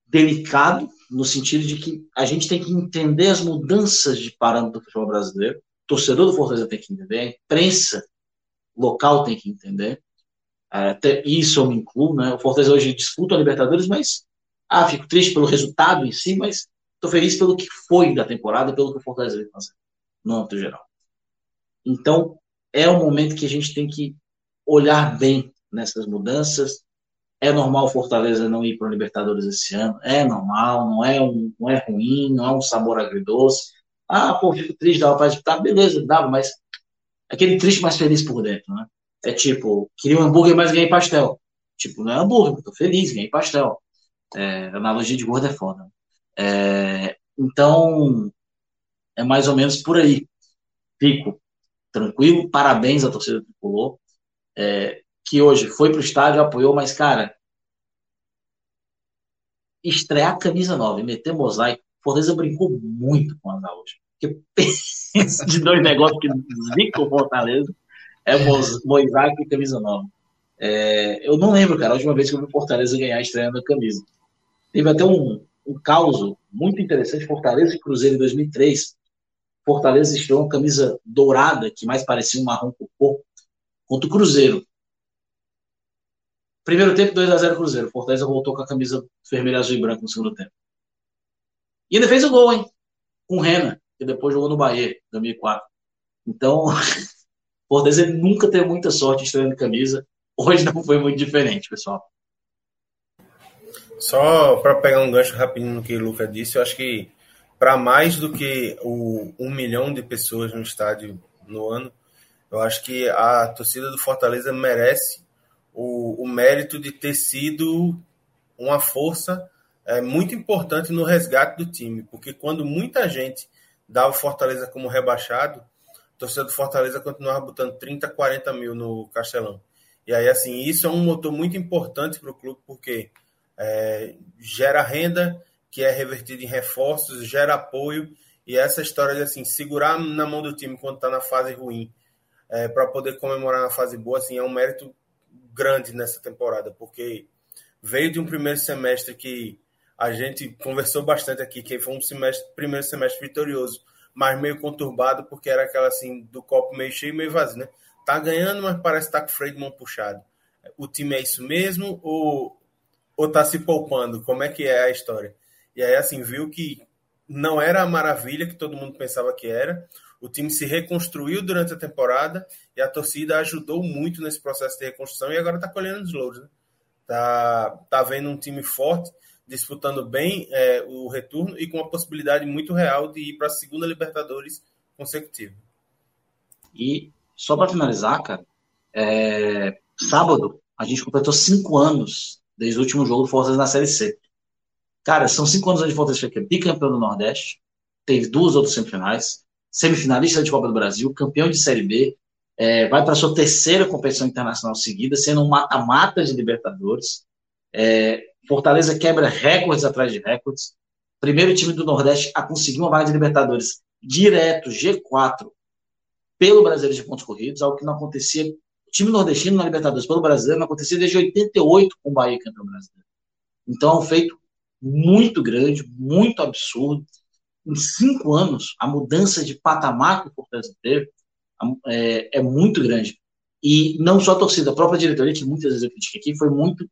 delicado, no sentido de que a gente tem que entender as mudanças de parâmetro do futebol brasileiro, torcedor do Fortaleza tem que entender, a imprensa local tem que entender. Até isso eu me incluo, né? O Fortaleza hoje disputa a Libertadores, mas ah, fico triste pelo resultado em si, mas estou feliz pelo que foi da temporada, pelo que o Fortaleza veio fazer, no âmbito geral. Então, é um momento que a gente tem que olhar bem nessas mudanças. É normal o Fortaleza não ir para o Libertadores esse ano, é normal, não é, um, não é ruim, não é um sabor agridoce. Ah, pô, fico triste, dava para disputar, beleza, dava, mas aquele triste mais feliz por dentro, né? É tipo, queria um hambúrguer, mas ganhei pastel. Tipo, não é hambúrguer, tô feliz, ganhei pastel. É, analogia de gordo é foda. É, então, é mais ou menos por aí. Fico tranquilo, parabéns à torcida Tricolor, é, que hoje foi pro estádio, apoiou, mas, cara, estrear camisa nova e meter mosaico Fortaleza brincou muito com as hoje. Porque pensa de dois negócios que zica o Fortaleza é Moisés e camisa nova. É, eu não lembro, cara, a última vez que eu vi Fortaleza ganhar estreando a camisa. Teve até um, um caos muito interessante, Fortaleza e Cruzeiro em 2003. Fortaleza estreou uma camisa dourada, que mais parecia um marrom cocô, contra o Cruzeiro. Primeiro tempo, 2x0 Cruzeiro. Fortaleza voltou com a camisa vermelha, azul e branco no segundo tempo. E ainda fez o gol, hein? Com o Rena, que depois jogou no Bahia, em 2004. Então, Fortaleza nunca teve muita sorte estreando camisa. Hoje não foi muito diferente, pessoal. Só para pegar um gancho rapidinho no que o Luca disse, eu acho que para mais do que o um milhão de pessoas no estádio no ano, eu acho que a torcida do Fortaleza merece o, o mérito de ter sido uma força é, muito importante no resgate do time, porque quando muita gente dava o Fortaleza como rebaixado, a torcida do Fortaleza continuava botando 30, 40 mil no Castelão. E aí, assim, isso é um motor muito importante para o clube, porque é, gera renda, que é revertida em reforços, gera apoio, e essa história de assim, segurar na mão do time quando está na fase ruim, é, para poder comemorar na fase boa, assim, é um mérito grande nessa temporada, porque veio de um primeiro semestre que a gente conversou bastante aqui, que foi um semestre, primeiro semestre vitorioso, mas meio conturbado, porque era aquela assim, do copo meio cheio, meio vazio, né? Tá ganhando, mas parece estar tá com o freio de mão puxado. O time é isso mesmo ou, ou tá se poupando? Como é que é a história? E aí, assim, viu que não era a maravilha que todo mundo pensava que era. O time se reconstruiu durante a temporada e a torcida ajudou muito nesse processo de reconstrução e agora está colhendo os louros. Né? Tá, tá vendo um time forte disputando bem é, o retorno e com a possibilidade muito real de ir para a segunda Libertadores consecutiva. E só para finalizar, cara, é, sábado a gente completou cinco anos desde o último jogo do Fortaleza na Série C. Cara, são cinco anos onde o Fortaleza foi bicampeão do Nordeste, teve duas outras semifinais, semifinalista de Copa do Brasil, campeão de Série B, é, vai para sua terceira competição internacional seguida, sendo um mata-mata de Libertadores. É, Fortaleza quebra recordes atrás de recordes. Primeiro time do Nordeste a conseguir uma vaga de Libertadores direto, G4, pelo Brasileiro de pontos corridos, algo que não acontecia. O time nordestino na Libertadores pelo Brasileiro não acontecia desde 88 com o Bahia campeão brasileiro. Então é um feito muito grande, muito absurdo. Em cinco anos, a mudança de patamar que o Fortaleza teve é, é muito grande. E não só a torcida, a própria diretoria, que muitas vezes eu critiquei aqui, foi muito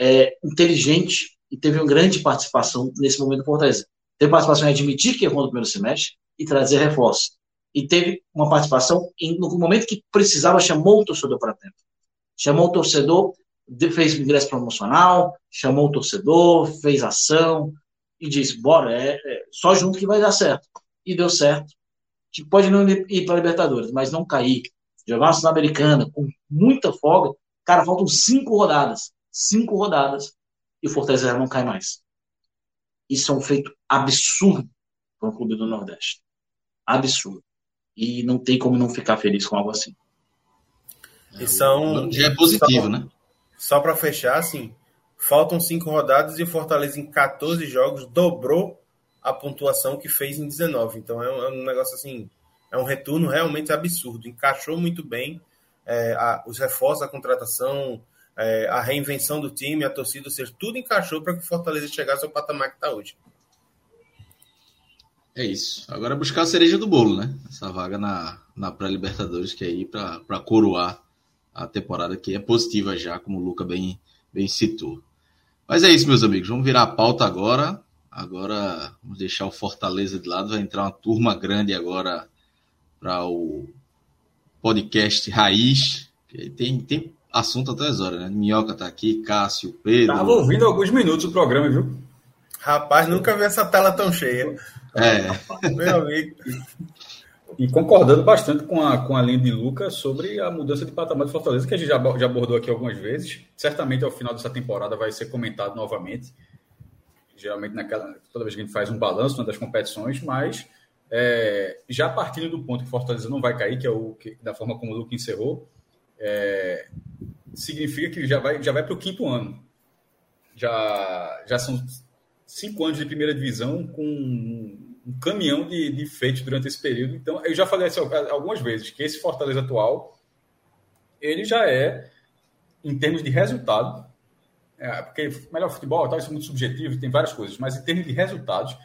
é, inteligente e teve uma grande participação nesse momento do Fortaleza. Teve participação em admitir que errou no primeiro semestre e trazer reforço. E teve uma participação em, no momento que precisava, chamou o torcedor para dentro. Chamou o torcedor fez ingresso promocional, chamou o torcedor, fez ação e disse: bora, é, é só junto que vai dar certo. E deu certo. Que pode não ir para a Libertadores, mas não cair. Jogar uma Sul-Americana com muita folga. Cara, faltam cinco rodadas. Cinco rodadas. E o Fortaleza não cai mais. Isso é um feito absurdo para um clube do Nordeste. Absurdo. E não tem como não ficar feliz com algo assim. E são. Já é positivo, são, né? Só para fechar, assim, faltam cinco rodadas e o Fortaleza em 14 jogos dobrou a pontuação que fez em 19. Então é um, é um negócio assim, é um retorno realmente absurdo. Encaixou muito bem é, a, os reforços, a contratação, é, a reinvenção do time, a torcida, ou seja, tudo encaixou para que o Fortaleza chegasse ao patamar que está hoje. É isso. Agora é buscar a cereja do bolo, né? Essa vaga na, na pré-Libertadores, que é aí para coroar a temporada que é positiva já, como o Luca bem, bem citou. Mas é isso, meus amigos. Vamos virar a pauta agora. Agora vamos deixar o Fortaleza de lado. Vai entrar uma turma grande agora para o podcast Raiz. Tem, tem assunto até as horas, né? Minhoca tá aqui, Cássio, Pedro. Tava ouvindo alguns minutos o programa, viu? Rapaz, nunca vi essa tela tão cheia. É. Meu amigo. E concordando bastante com a, com a linha de Lucas sobre a mudança de patamar de Fortaleza, que a gente já, já abordou aqui algumas vezes. Certamente ao final dessa temporada vai ser comentado novamente. Geralmente naquela, toda vez que a gente faz um balanço das competições, mas é, já partindo do ponto que Fortaleza não vai cair, que é o que, da forma como o Lucas encerrou, é, significa que já vai, já vai para o quinto ano. Já, já são cinco anos de primeira divisão com um caminhão de, de feitos durante esse período. Então, eu já falei assim, algumas vezes que esse Fortaleza atual ele já é, em termos de resultado, é, porque melhor futebol tal, isso é muito subjetivo, tem várias coisas, mas em termos de resultados,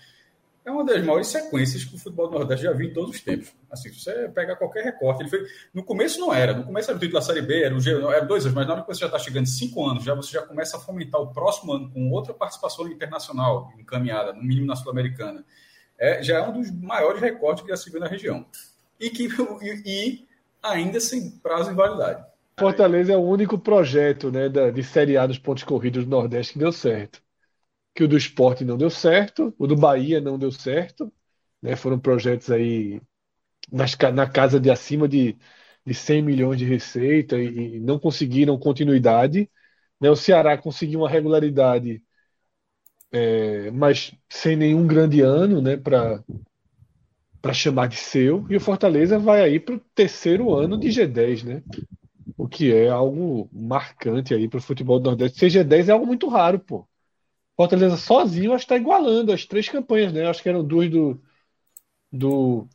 é uma das maiores sequências que o futebol do Nordeste já viu em todos os tempos. Assim, se você pega qualquer recorte, ele foi. No começo não era, no começo era o título da Série B, era, o G, era dois anos, mas na hora que você já está chegando cinco anos, já você já começa a fomentar o próximo ano com outra participação internacional encaminhada, no mínimo na Sul-Americana é, já é um dos maiores recordes que já se viu na região. E, que, e, e ainda sem prazo de validade. Fortaleza é o único projeto né, da, de Série A dos pontos corridos do Nordeste que deu certo. Que o do esporte não deu certo, o do Bahia não deu certo. Né, foram projetos aí nas, na casa de acima de, de 100 milhões de receita e, e não conseguiram continuidade. Né, o Ceará conseguiu uma regularidade é, mas sem nenhum grande ano né, para para chamar de seu. E o Fortaleza vai aí para o terceiro ano de G10, né? O que é algo marcante aí para o futebol do Nordeste. Ser G10 é algo muito raro, pô. Fortaleza sozinho acho que está igualando as três campanhas, né? Acho que eram duas do, do,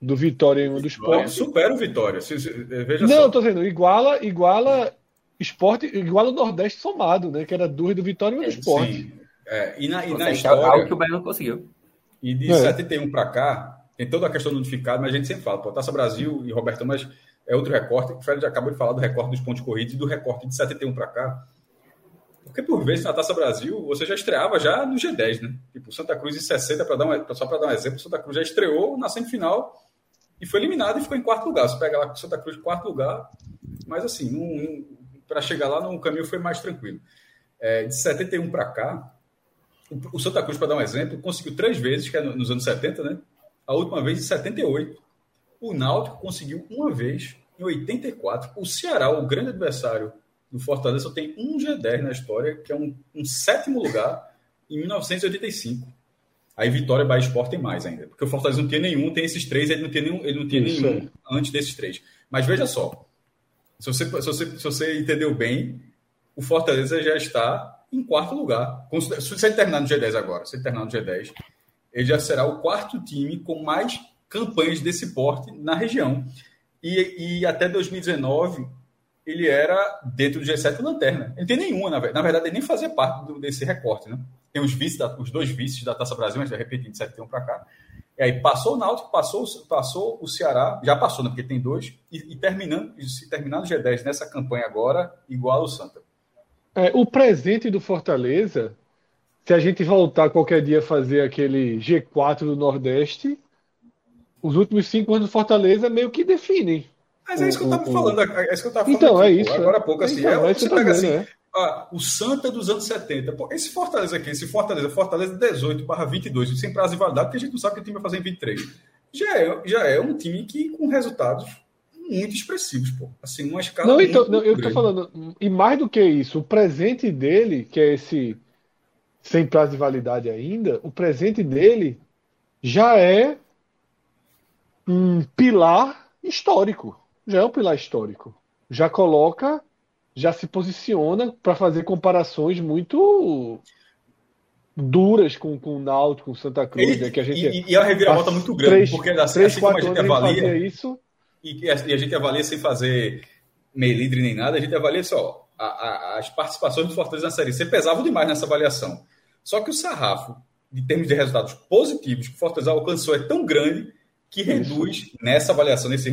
do Vitória e uma do Esporte. Supera o Vitória. Veja Não, só. tô dizendo, iguala, iguala esporte, iguala o Nordeste somado, né? Que era duas do Vitória e uma do Esporte. Sim. É, e na, e na história. Algo que o Bahia não conseguiu. E de é. 71 para cá, tem toda a questão do notificado, mas a gente sempre fala, pô, Taça Brasil e Roberto, mas é outro recorte. O Fred acabou de falar do recorte dos pontos corridos e do recorte de 71 para cá. Porque por vezes na Taça Brasil você já estreava já no G10, né? Tipo, Santa Cruz em 60, para dar um, só para dar um exemplo, Santa Cruz já estreou na semifinal e foi eliminado e ficou em quarto lugar. Você pega lá com Santa Cruz quarto lugar, mas assim, para chegar lá no caminho foi mais tranquilo. É, de 71 para cá, o Santa Cruz, para dar um exemplo, conseguiu três vezes, que é nos anos 70, né? A última vez em 78. O Náutico conseguiu uma vez em 84. O Ceará, o grande adversário do Fortaleza, só tem um G10 na história, que é um, um sétimo lugar em 1985. Aí Vitória, Bahia Sport tem mais ainda. Porque o Fortaleza não tinha nenhum, tem esses três, ele não tinha nenhum, ele não tinha nenhum antes desses três. Mas veja só, se você, se, você, se você entendeu bem, o Fortaleza já está em quarto lugar. Se ele terminar no G10 agora, se ele terminar no G10, ele já será o quarto time com mais campanhas desse porte na região. E, e até 2019, ele era dentro do G7 lanterna. Ele tem nenhuma, na verdade. Na verdade, ele nem fazia parte do, desse recorte, né? Tem os, vices, os dois vices da Taça Brasil, mas vai repetir de 71 para cá. E aí passou o Náutico, passou, passou o Ceará, já passou, né? Porque tem dois, e, e terminando, se terminar no G10 nessa campanha agora, igual o Santa. É, o presente do Fortaleza, se a gente voltar qualquer dia a fazer aquele G4 do Nordeste, os últimos cinco anos do Fortaleza meio que definem. Mas é isso que eu estava falando, é isso que eu estava falando. Então, aqui, é isso. Agora há pouco, assim, então, é, é você pega assim, é. ah, o Santa dos anos 70. Pô, esse Fortaleza aqui, esse Fortaleza, Fortaleza 18 barra 22, sem prazo de validade, porque a gente não sabe o que o time vai fazer em 23. Já é, já é um time que com resultados muito expressivos, pô. Assim, uma escala Não, então, não, eu tô falando, e mais do que isso, o presente dele, que é esse sem prazo de validade ainda, o presente dele já é um pilar histórico. Já é um pilar histórico. Já coloca, já se posiciona para fazer comparações muito duras com, com o Náutico, com Santa Cruz, Ele, né, que a gente e, e é uma reviravolta muito grande, três, porque assim, três, assim como a gente avalia isso. E, e, a gente avalia sem fazer meio líder nem nada, a gente avalia só a, a, as participações do Fortaleza na Série C pesavam demais nessa avaliação. Só que o sarrafo, em termos de resultados positivos, que o Fortaleza alcançou é tão grande que reduz Isso. nessa avaliação, nesse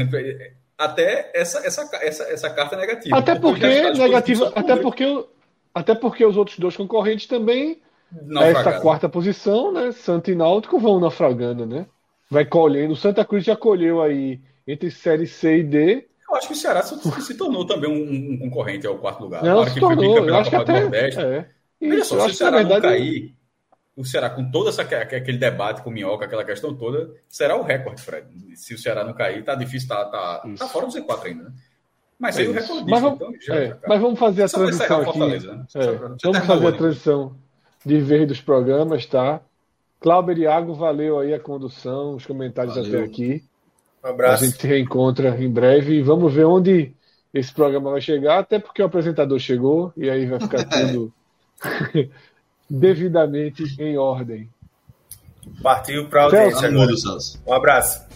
até essa, essa, essa, essa carta negativa. Até porque negativa, até porque, até porque os outros dois concorrentes também essa quarta posição, né? Santa e Náutico vão naufragando, né? Vai colhendo. O Santa Cruz já colheu aí entre série C e D. Eu acho que o Ceará se, tornou também um, um, concorrente ao quarto lugar. Não, se tornou. Eu acho que até, Nordeste. É. Veja só, se o Ceará verdade, não cair, o Ceará, com todo essa, aquele debate com o Minhoca, aquela questão toda, será o recorde, Fred. Se o Ceará não cair, tá difícil, tá, tá, tá fora do Z4 ainda, né? Mas é aí o recorde mas, vamos, então, já, é, mas vamos fazer a transição aqui. Né? É, vamos fazer a transição de vez dos programas, tá? Cláudio Iago, valeu aí a condução, os comentários valeu. até aqui. Um abraço. A gente se reencontra em breve e vamos ver onde esse programa vai chegar, até porque o apresentador chegou e aí vai ficar tudo devidamente em ordem. Partiu para a audiência. Um abraço.